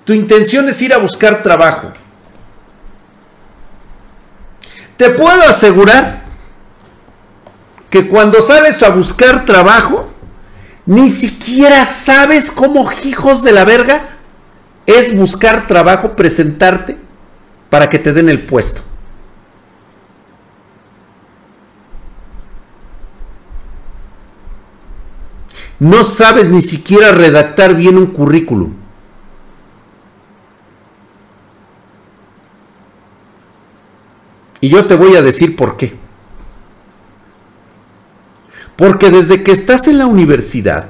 tu intención es ir a buscar trabajo. Te puedo asegurar que cuando sales a buscar trabajo, ni siquiera sabes cómo hijos de la verga es buscar trabajo, presentarte para que te den el puesto. No sabes ni siquiera redactar bien un currículum. Y yo te voy a decir por qué. Porque desde que estás en la universidad,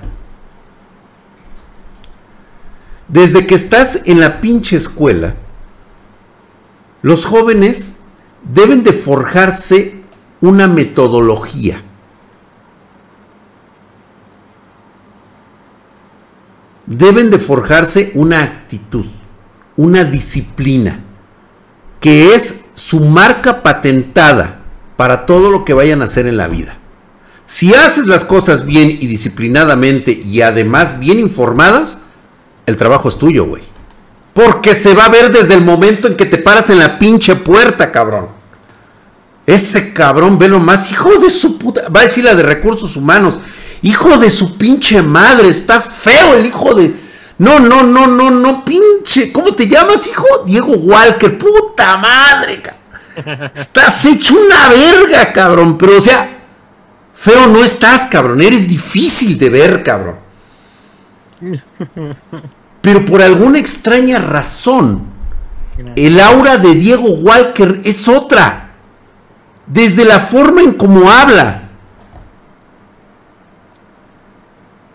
desde que estás en la pinche escuela, los jóvenes deben de forjarse una metodología. Deben de forjarse una actitud, una disciplina, que es su marca patentada para todo lo que vayan a hacer en la vida. Si haces las cosas bien y disciplinadamente y además bien informadas, el trabajo es tuyo, güey. Porque se va a ver desde el momento en que te paras en la pinche puerta, cabrón. Ese cabrón, velo más, hijo de su puta. Va a decir la de recursos humanos. Hijo de su pinche madre, está feo el hijo de. No, no, no, no, no, pinche. ¿Cómo te llamas, hijo? Diego Walker, puta madre, cabrón. Estás hecho una verga, cabrón. Pero, o sea, feo no estás, cabrón. Eres difícil de ver, cabrón. Pero por alguna extraña razón, el aura de Diego Walker es otra. Desde la forma en cómo habla,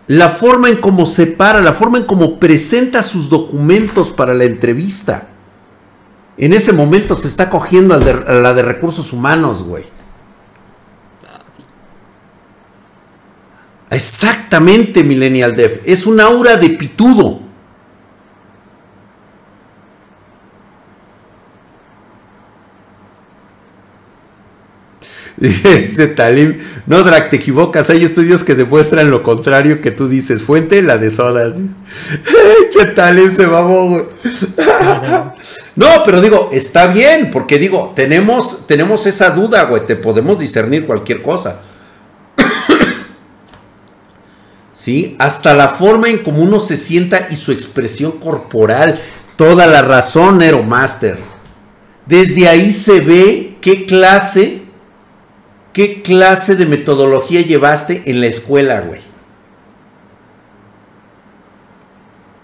la forma en cómo se para, la forma en cómo presenta sus documentos para la entrevista. En ese momento se está cogiendo a la de recursos humanos, güey. Exactamente, Millennial Dev. Es un aura de pitudo. Dice Talim, no Drac, te equivocas, hay estudios que demuestran lo contrario que tú dices. Fuente, la de sodas. Che, Talim se mamó, no, pero digo, está bien, porque digo, tenemos, tenemos esa duda, güey, te podemos discernir cualquier cosa. ¿sí? Hasta la forma en cómo uno se sienta y su expresión corporal. Toda la razón, Nero Master. Desde ahí se ve qué clase, qué clase de metodología llevaste en la escuela, güey.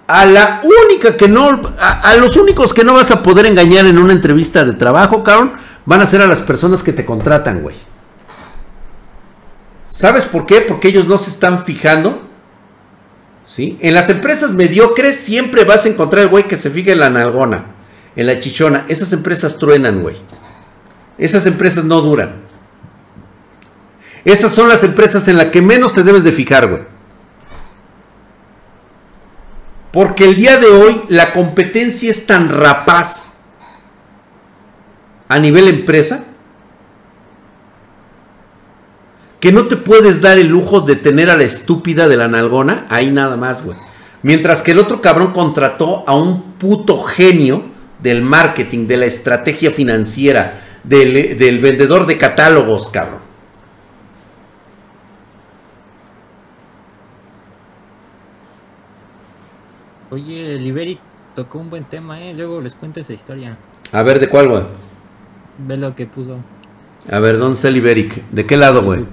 A la única que no, a, los únicos que no vas a poder engañar en una entrevista de trabajo, cabrón, van a ser a las personas que te contratan, güey. ¿Sabes por qué? Porque ellos no se están fijando. ¿Sí? En las empresas mediocres siempre vas a encontrar el güey que se fija en la nalgona, en la chichona. Esas empresas truenan, güey. Esas empresas no duran. Esas son las empresas en las que menos te debes de fijar, güey. Porque el día de hoy la competencia es tan rapaz a nivel empresa que no te puedes dar el lujo de tener a la estúpida de la nalgona ahí nada más, güey. Mientras que el otro cabrón contrató a un puto genio del marketing, de la estrategia financiera, del, del vendedor de catálogos, cabrón. Oye, Liberic tocó un buen tema, ¿eh? Luego les cuento esa historia. A ver, ¿de cuál, güey? Ve lo que puso. A ver, ¿dónde está el Iberic? ¿De qué lado, güey?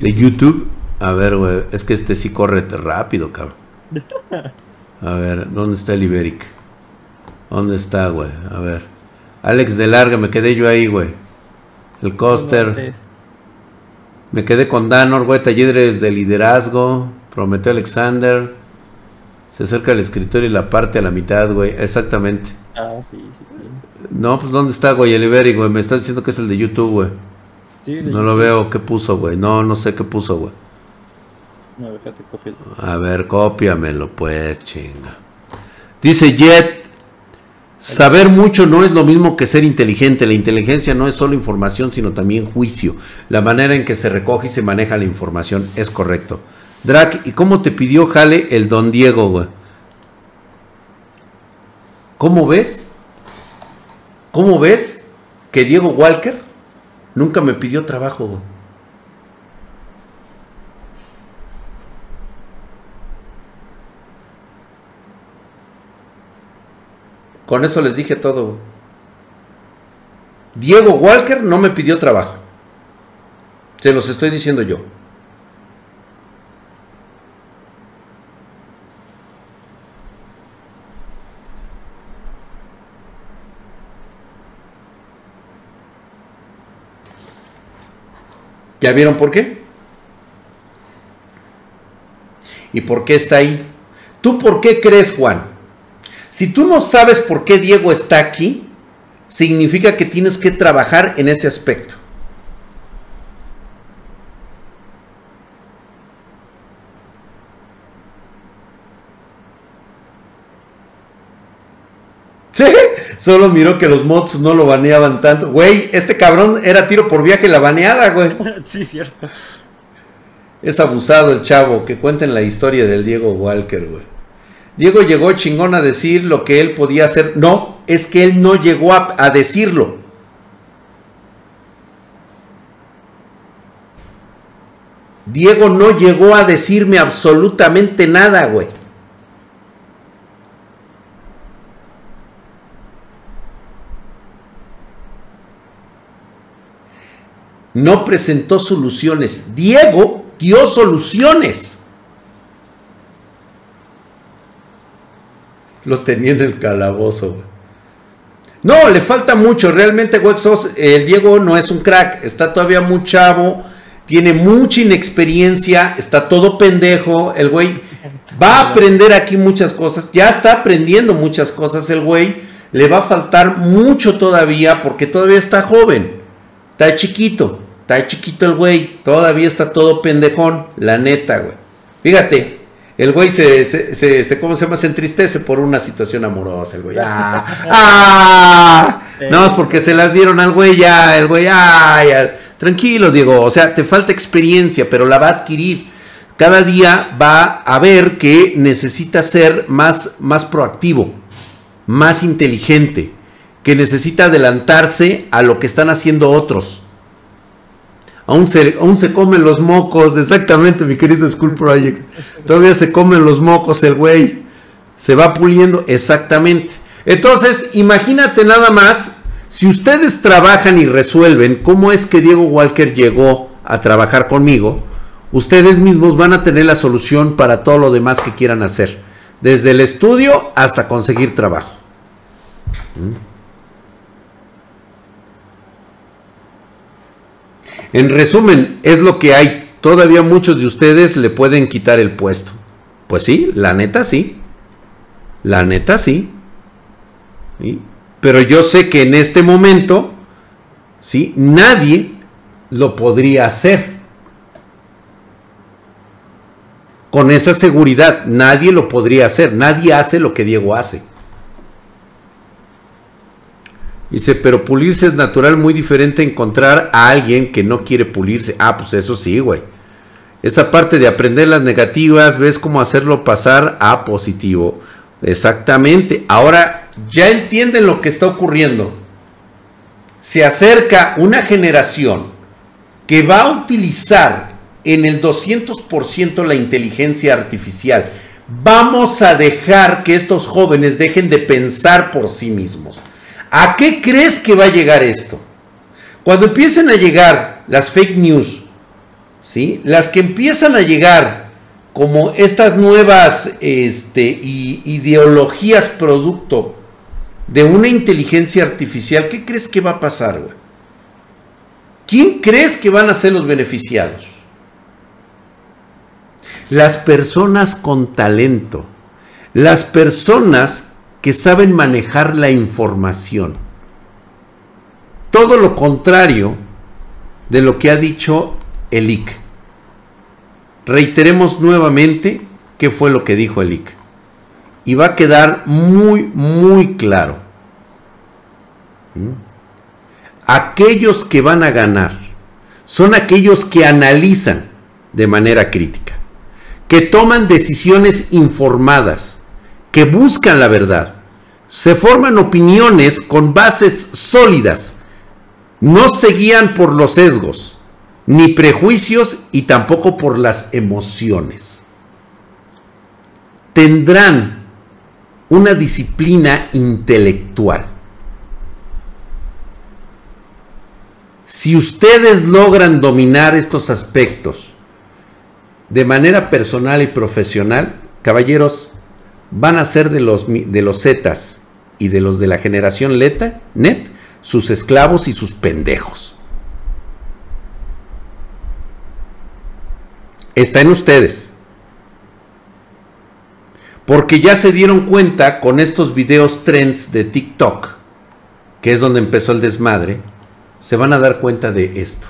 ¿De YouTube? A ver, güey, es que este sí corre rápido, cabrón. A ver, ¿dónde está el Iberic? ¿Dónde está, güey? A ver. Alex de Larga, me quedé yo ahí, güey. El Coster. Me quedé con Danor, güey. Talleres de liderazgo. Prometió Alexander. Se acerca el escritorio y la parte a la mitad, güey. Exactamente. Ah, sí, sí, sí. No, pues ¿dónde está, güey? El Iberic, güey. Me está diciendo que es el de YouTube, güey. Sí, de No YouTube. lo veo. ¿Qué puso, güey? No, no sé qué puso, güey. No, déjate copiar. A ver, cópiamelo, pues, chinga. Dice Jet. Saber mucho no es lo mismo que ser inteligente. La inteligencia no es solo información, sino también juicio. La manera en que se recoge y se maneja la información es correcto. Drac, ¿y cómo te pidió jale el don Diego? ¿Cómo ves? ¿Cómo ves que Diego Walker nunca me pidió trabajo? Con eso les dije todo. Diego Walker no me pidió trabajo. Se los estoy diciendo yo. ¿Ya vieron por qué? ¿Y por qué está ahí? ¿Tú por qué crees, Juan? Si tú no sabes por qué Diego está aquí, significa que tienes que trabajar en ese aspecto. Sí, solo miró que los mods no lo baneaban tanto. Güey, este cabrón era tiro por viaje la baneada, güey. Sí, cierto. Es abusado el chavo, que cuenten la historia del Diego Walker, güey. Diego llegó chingón a decir lo que él podía hacer. No, es que él no llegó a, decirlo. Diego no llegó a decirme absolutamente nada, güey. No presentó soluciones. Diego dio soluciones. lo tenía en el calabozo, No, le falta mucho. Realmente, Wexos, el Diego no es un crack. Está todavía muy chavo. Tiene mucha inexperiencia. Está todo pendejo. El güey va a aprender aquí muchas cosas. Ya está aprendiendo muchas cosas el güey. Le va a faltar mucho todavía porque todavía está joven. Está chiquito. Está chiquito el güey. Todavía está todo pendejón. La neta, güey. Fíjate, el güey se, se, se, ¿cómo se llama? Se entristece por una situación amorosa, el güey. ¡Ah! ¡Ah! No, es porque se las dieron al güey, ya, el güey, ¡ah! Tranquilo, Diego, o sea, te falta experiencia, pero la va a adquirir. Cada día va a ver que necesita ser más, más proactivo, más inteligente, que necesita adelantarse a lo que están haciendo otros. Aún se, aún se comen los mocos, exactamente, mi querido School Project. Todavía se comen los mocos el güey. Se va puliendo, exactamente. Entonces, imagínate nada más, si ustedes trabajan y resuelven cómo es que Diego Walker llegó a trabajar conmigo, ustedes mismos van a tener la solución para todo lo demás que quieran hacer. Desde el estudio hasta conseguir trabajo. ¿Mm? En resumen, es lo que hay. Todavía muchos de ustedes le pueden quitar el puesto. Pues sí, la neta sí. La neta sí. Pero yo sé que en este momento, ¿sí? Nadie lo podría hacer. Con esa seguridad, nadie lo podría hacer. Nadie hace lo que Diego hace. Dice, pero pulirse es natural, muy diferente encontrar a alguien que no quiere pulirse. Ah, pues eso sí, güey. Esa parte de aprender las negativas, ves cómo hacerlo pasar a positivo. Exactamente. Ahora ya entienden lo que está ocurriendo. Se acerca una generación que va a utilizar en el 200% la inteligencia artificial. Vamos a dejar que estos jóvenes dejen de pensar por sí mismos. ¿A qué crees que va a llegar esto? Cuando empiecen a llegar las fake news, ¿sí? Las que empiezan a llegar como estas nuevas este, ideologías producto de una inteligencia artificial, ¿qué crees que va a pasar? ¿Quién crees que van a ser los beneficiados? Las personas con talento, las personas que saben manejar la información. Todo lo contrario de lo que ha dicho el IC. Reiteremos nuevamente qué fue lo que dijo el IC. Y va a quedar muy, muy claro. Aquellos que van a ganar son aquellos que analizan de manera crítica, que toman decisiones informadas, que buscan la verdad. Se forman opiniones con bases sólidas. No se guían por los sesgos, ni prejuicios y tampoco por las emociones. Tendrán una disciplina intelectual. Si ustedes logran dominar estos aspectos de manera personal y profesional, caballeros, van a ser de los, de los Zetas y de los de la generación Leta, net, sus esclavos y sus pendejos. Está en ustedes. Porque ya se dieron cuenta con estos videos trends de TikTok, que es donde empezó el desmadre, se van a dar cuenta de esto.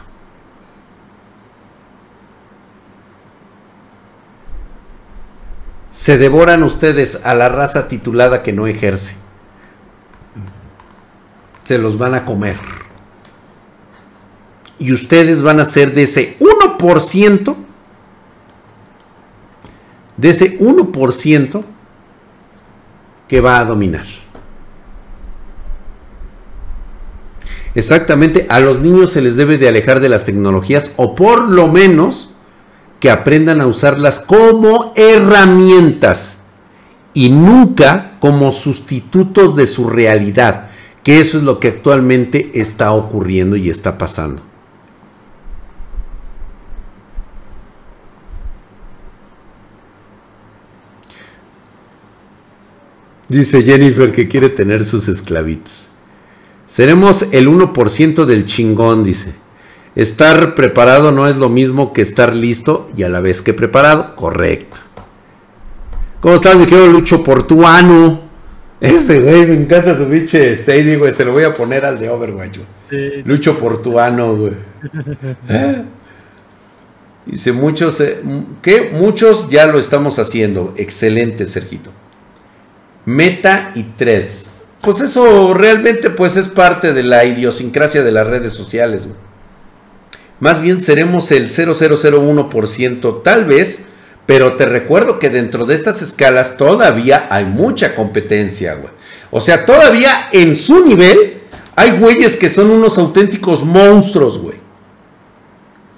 Se devoran ustedes a la raza titulada que no ejerce. Se los van a comer. Y ustedes van a ser de ese 1% de ese 1% que va a dominar. Exactamente, a los niños se les debe de alejar de las tecnologías o por lo menos que aprendan a usarlas como herramientas y nunca como sustitutos de su realidad, que eso es lo que actualmente está ocurriendo y está pasando. Dice Jennifer que quiere tener sus esclavitos. Seremos el 1% del chingón, dice. Estar preparado no es lo mismo que estar listo y a la vez que preparado. Correcto. ¿Cómo estás, mi querido Lucho Portuano? Ese güey, me encanta su pinche Stady, güey. Se lo voy a poner al de Overwatch, Lucho Portuano, güey. ¿Eh? Dice, muchos, eh, ¿qué? Muchos ya lo estamos haciendo. Excelente, Sergito. Meta y threads. Pues eso realmente pues es parte de la idiosincrasia de las redes sociales. Más bien seremos el 0001% tal vez, pero te recuerdo que dentro de estas escalas todavía hay mucha competencia, güey. O sea, todavía en su nivel hay güeyes que son unos auténticos monstruos, güey.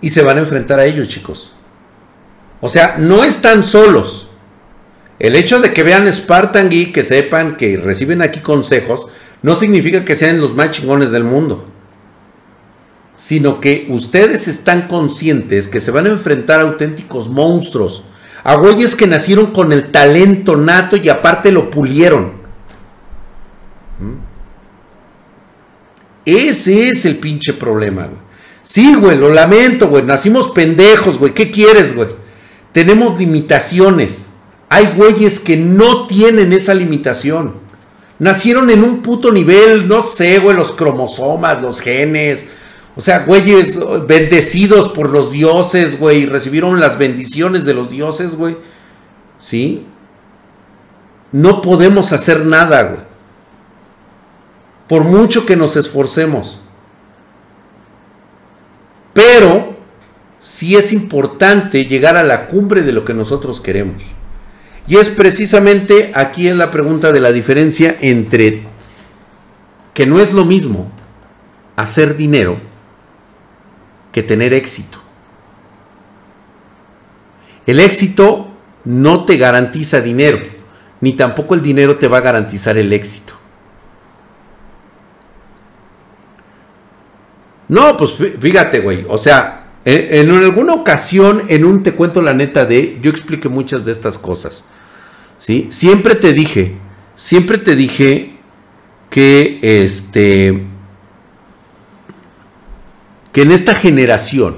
Y se van a enfrentar a ellos, chicos. O sea, no están solos. El hecho de que vean Spartan Geek, que sepan que reciben aquí consejos, no significa que sean los más chingones del mundo. Sino que ustedes están conscientes que se van a enfrentar a auténticos monstruos. A güeyes que nacieron con el talento nato y aparte lo pulieron. ¿Mm? Ese es el pinche problema, güey. Sí, güey, lo lamento, güey. Nacimos pendejos, güey. ¿Qué quieres, güey? Tenemos limitaciones. Hay güeyes que no tienen esa limitación. Nacieron en un puto nivel, no sé, güey, los cromosomas, los genes. O sea, güeyes bendecidos por los dioses, güey, recibieron las bendiciones de los dioses, güey. ¿Sí? No podemos hacer nada, güey. Por mucho que nos esforcemos. Pero sí es importante llegar a la cumbre de lo que nosotros queremos. Y es precisamente aquí en la pregunta de la diferencia entre que no es lo mismo hacer dinero que tener éxito. El éxito no te garantiza dinero, ni tampoco el dinero te va a garantizar el éxito. No, pues fíjate, güey. O sea, en, alguna ocasión, en un te cuento la neta de, yo expliqué muchas de estas cosas. ¿sí? Siempre te dije, siempre te dije que este que en esta generación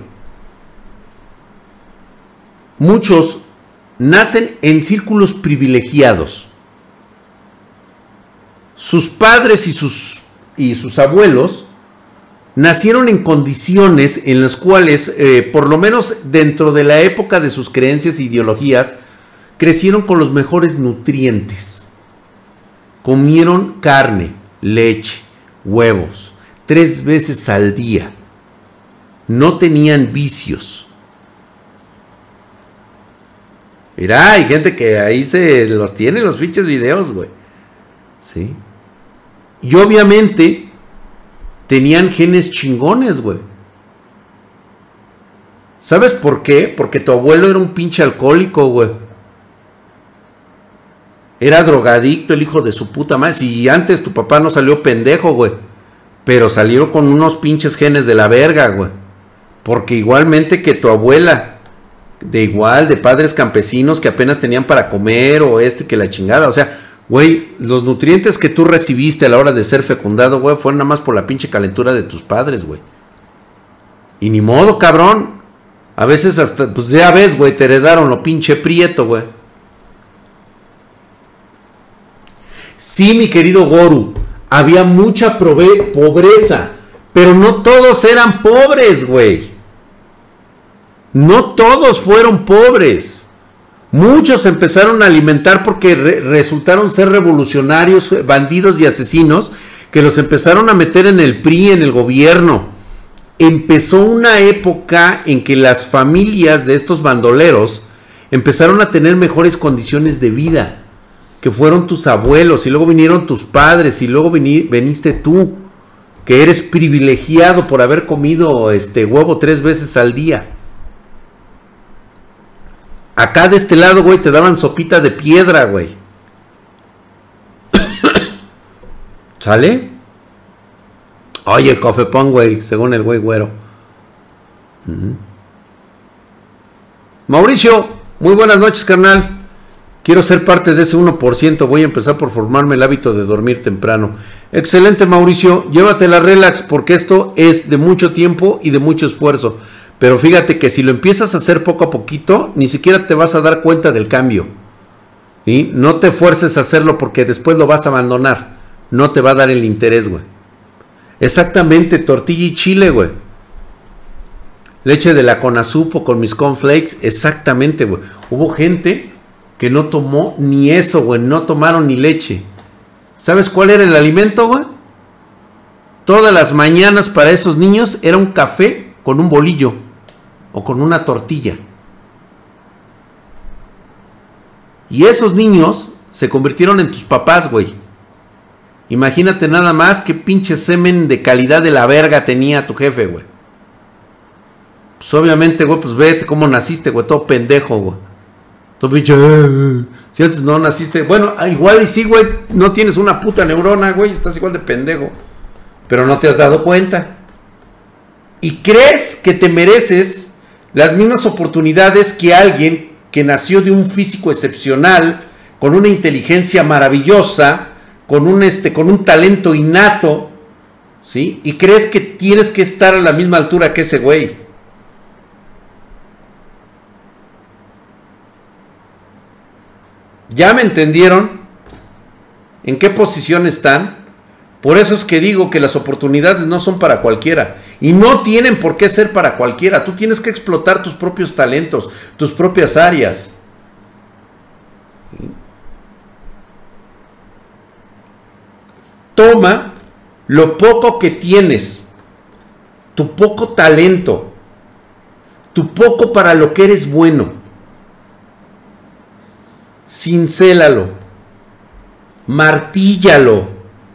muchos nacen en círculos privilegiados. Sus padres y sus y sus abuelos nacieron en condiciones en las cuales, eh, por lo menos dentro de la época de sus creencias e ideologías, crecieron con los mejores nutrientes. Comieron carne, leche, huevos, tres veces al día. No tenían vicios. Mira, hay gente que ahí se los tiene los pinches videos, güey. ¿Sí? Y obviamente tenían genes chingones, güey. ¿Sabes por qué? Porque tu abuelo era un pinche alcohólico, güey. Era drogadicto, el hijo de su puta madre. Y antes tu papá no salió pendejo, güey. Pero salió con unos pinches genes de la verga, güey. Porque igualmente que tu abuela, de igual, de padres campesinos que apenas tenían para comer o este que la chingada. O sea, güey, los nutrientes que tú recibiste a la hora de ser fecundado, güey, fueron nada más por la pinche calentura de tus padres, güey. Y ni modo, cabrón. A veces hasta, pues ya ves, güey, te heredaron lo pinche prieto, güey. Sí, mi querido Goru, había mucha pobreza, pero no todos eran pobres, güey. No todos fueron pobres. Muchos empezaron a alimentar porque resultaron ser revolucionarios, bandidos y asesinos que los empezaron a meter en el PRI, en el gobierno. Empezó una época en que las familias de estos bandoleros empezaron a tener mejores condiciones de vida que fueron tus abuelos y luego vinieron tus padres y luego viniste tú, que eres privilegiado por haber comido este huevo tres veces al día. Acá de este lado, güey, te daban sopita de piedra, güey. ¿Sale? Oye, el cofepón, güey, según el güey güero. Mauricio, muy buenas noches, carnal. Quiero ser parte de ese 1%, voy a empezar por formarme el hábito de dormir temprano. Excelente Mauricio, llévatela relax porque esto es de mucho tiempo y de mucho esfuerzo. Pero fíjate que si lo empiezas a hacer poco a poquito, ni siquiera te vas a dar cuenta del cambio. Y no te fuerces a hacerlo porque después lo vas a abandonar. No te va a dar el interés, güey. Exactamente, tortilla y chile, güey. Leche de la Conasupo con mis cornflakes, exactamente, güey. Hubo gente que no tomó ni eso, güey. No tomaron ni leche. ¿Sabes cuál era el alimento, güey? Todas las mañanas para esos niños era un café con un bolillo o con una tortilla. Y esos niños se convirtieron en tus papás, güey. Imagínate nada más qué pinche semen de calidad de la verga tenía tu jefe, güey. Pues obviamente, güey, pues vete cómo naciste, güey, todo pendejo, güey. Eh, si antes no naciste, bueno, ah, igual y sí, güey, no tienes una puta neurona, güey, estás igual de pendejo. Pero no te has dado cuenta. Y crees que te mereces las mismas oportunidades que alguien que nació de un físico excepcional, con una inteligencia maravillosa, con un, este, con un talento innato, ¿sí? Y crees que tienes que estar a la misma altura que ese güey. ¿Ya me entendieron? ¿En qué posición están? Por eso es que digo que las oportunidades no son para cualquiera y no tienen por qué ser para cualquiera. Tú tienes que explotar tus propios talentos, tus propias áreas. Toma lo poco que tienes, tu poco talento, tu poco para lo que eres bueno cincélalo, martíllalo,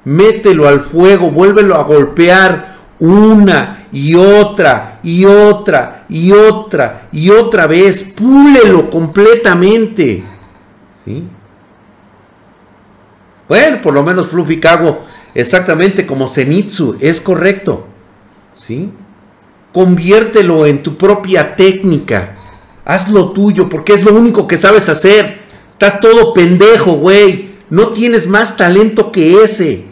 mételo al fuego, vuélvelo a golpear una y otra y otra y otra y otra vez, púlelo completamente. ¿Sí? Bueno, por lo menos Fluffy Kago, exactamente como Zenitsu, es correcto. ¿Sí? Conviértelo en tu propia técnica. Haz lo tuyo porque es lo único que sabes hacer. Estás todo pendejo, güey. No tienes más talento que ese.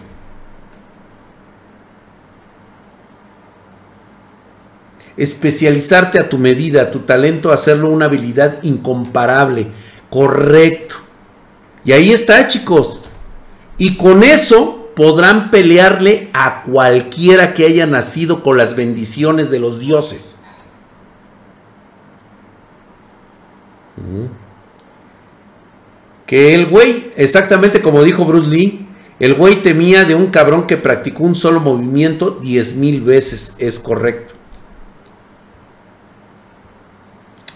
Especializarte a tu medida, a tu talento, hacerlo una habilidad incomparable. Correcto. Y ahí está, chicos. Y con eso podrán pelearle a cualquiera que haya nacido con las bendiciones de los dioses. Que el güey, exactamente como dijo Bruce Lee, el güey temía de un cabrón que practicó un solo movimiento diez mil veces. Es correcto.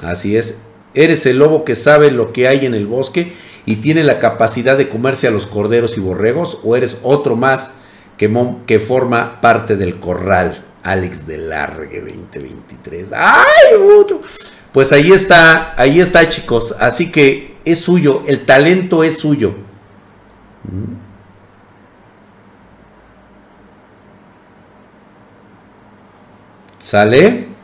Así es. ¿Eres el lobo que sabe lo que hay en el bosque y tiene la capacidad de comerse a los corderos y borregos? ¿O eres otro más que, que forma parte del corral? Alex de Largue 2023. ¡Ay, Pues ahí está, ahí está, chicos. Así que es suyo, el talento es suyo. Mm. ¿Sale?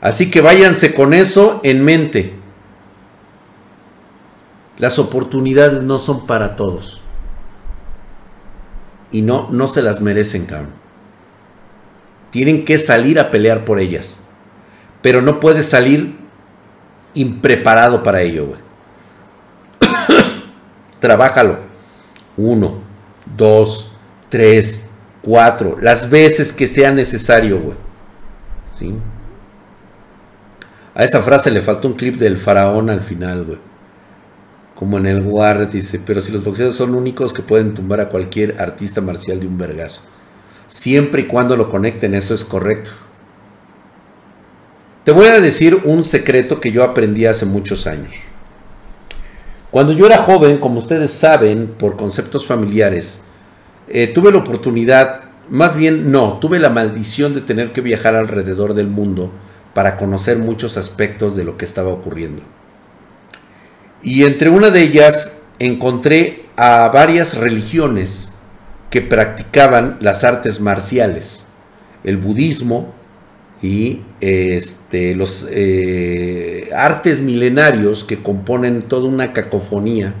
Así que váyanse con eso en mente. Las oportunidades no son para todos. Y no, no se las merecen, cabrón. Tienen que salir a pelear por ellas. Pero no puedes salir impreparado para ello, güey. Trabájalo. Uno, dos, tres, cuatro. Las veces que sea necesario, güey. ¿Sí? A esa frase le faltó un clip del faraón al final, güey. Como en el guard dice, pero si los boxeadores son únicos que pueden tumbar a cualquier artista marcial de un vergazo. Siempre y cuando lo conecten, eso es correcto. Te voy a decir un secreto que yo aprendí hace muchos años. Cuando yo era joven, como ustedes saben, por conceptos familiares, eh, tuve la oportunidad, más bien no, tuve la maldición de tener que viajar alrededor del mundo para conocer muchos aspectos de lo que estaba ocurriendo. Y entre una de ellas encontré a varias religiones que practicaban las artes marciales, el budismo y este, los eh, artes milenarios que componen toda una cacofonía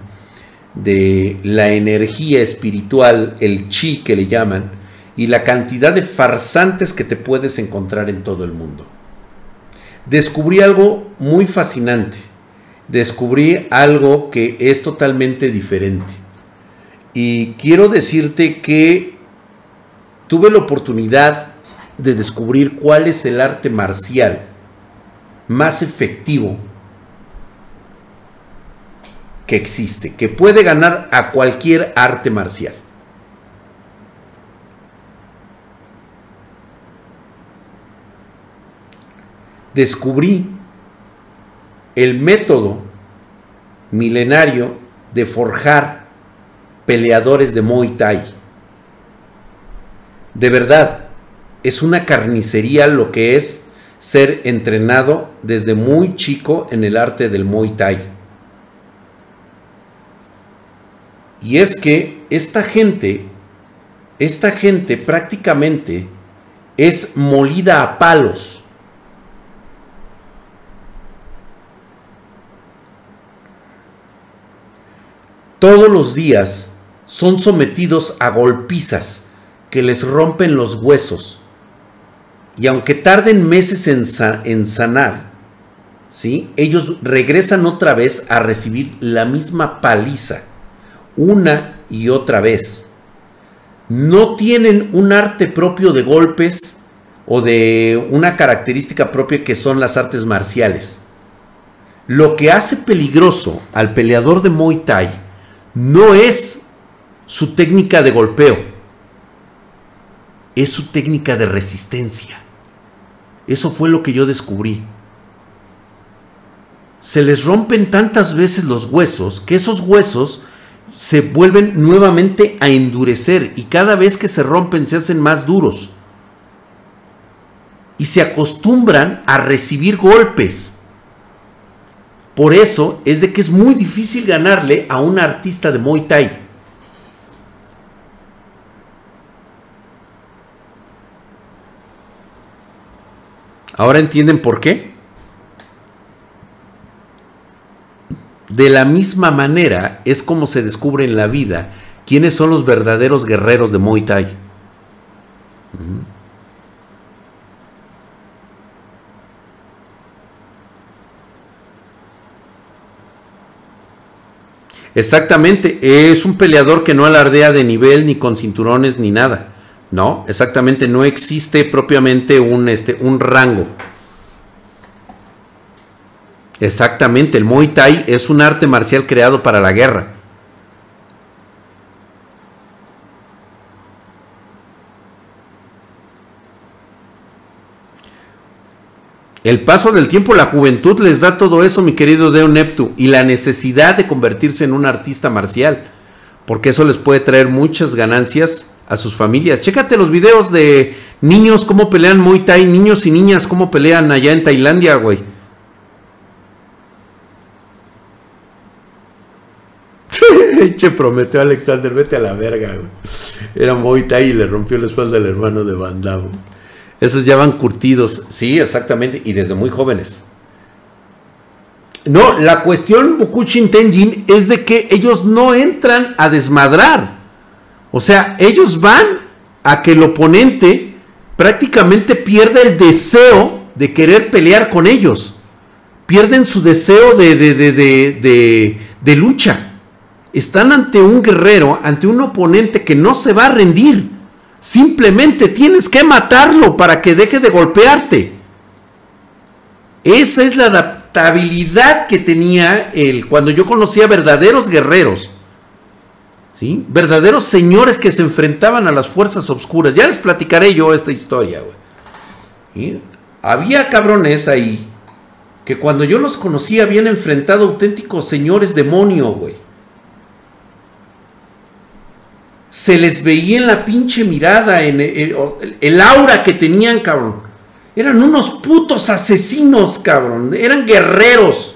de la energía espiritual, el chi que le llaman, y la cantidad de farsantes que te puedes encontrar en todo el mundo descubrí algo muy fascinante. Descubrí algo que es totalmente diferente. Y quiero decirte que tuve la oportunidad de descubrir cuál es el arte marcial más efectivo que existe, que puede ganar a cualquier arte marcial. Descubrí el método milenario de forjar peleadores de Muay Thai. De verdad, es una carnicería lo que es ser entrenado desde muy chico en el arte del Muay Thai. Y es que esta gente, esta gente prácticamente es molida a palos todos los días son sometidos a golpizas que les rompen los huesos. Y aunque tarden meses en, sanar, ¿sí? ellos regresan otra vez a recibir la misma paliza, una y otra vez. No tienen un arte propio de golpes o de una característica propia que son las artes marciales. Lo que hace peligroso al peleador de Muay Thai no es su técnica de golpeo, es su técnica de resistencia. Eso fue lo que yo descubrí. Se les rompen tantas veces los huesos que esos huesos se vuelven nuevamente a endurecer y cada vez que se rompen se hacen más duros. Y se acostumbran a recibir golpes. Por eso es de que es muy difícil ganarle a un artista de Muay Thai. ¿Ahora entienden por qué? De la misma manera es como se descubre en la vida quiénes son los verdaderos guerreros de Muay Thai. Exactamente, es un peleador que no alardea de nivel ni con cinturones ni nada. No, exactamente, no existe propiamente un, este, un rango. Exactamente, el Muay Thai es un arte marcial creado para la guerra. El paso del tiempo, la juventud les da todo eso, mi querido Deo Neptu, y la necesidad de convertirse en un artista marcial, porque eso les puede traer muchas ganancias a sus familias. Chécate los videos de niños cómo pelean Muay Thai, niños y niñas cómo pelean allá en Tailandia, güey. che, prometió Alexander, vete a la verga, güey. Era Muay Thai y le rompió la espalda al hermano de Van. Esos ya van curtidos. Sí, exactamente. Y desde muy jóvenes. No, la cuestión Bukuchin Tenjin es de que ellos no entran a desmadrar. O sea, ellos van a que el oponente prácticamente pierda el deseo de querer pelear con ellos. Pierden su deseo de, de, de, de lucha. Están ante un guerrero, ante un oponente que no se va a rendir. Simplemente tienes que matarlo para que deje de golpearte. Esa es la adaptabilidad que tenía él cuando yo conocía verdaderos guerreros. ¿Sí? Verdaderos señores que se enfrentaban a las fuerzas oscuras. Ya les platicaré yo esta historia, Había cabrones ahí que cuando yo los conocía habían enfrentado auténticos señores demonio, güey. Se les veía en la pinche mirada, en el, aura que tenían, cabrón. Eran unos putos asesinos, cabrón. Eran guerreros.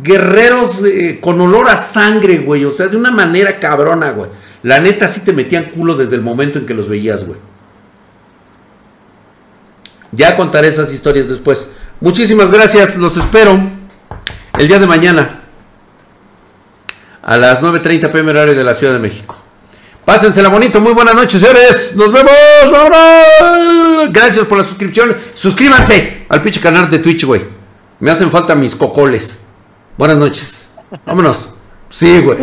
Guerreros eh, con olor a sangre, güey. O sea, de una manera cabrona, güey. La neta sí te metían culo desde el momento en que los veías, güey. Ya contaré esas historias después. Muchísimas gracias. Los espero el día de mañana. A las 9.30 pm de la Ciudad de México. Pásensela bonito, muy buenas noches, señores. Nos vemos. Gracias por la suscripción. Suscríbanse al pinche canal de Twitch, güey. Me hacen falta mis cocoles. Buenas noches. Vámonos. Sí, güey.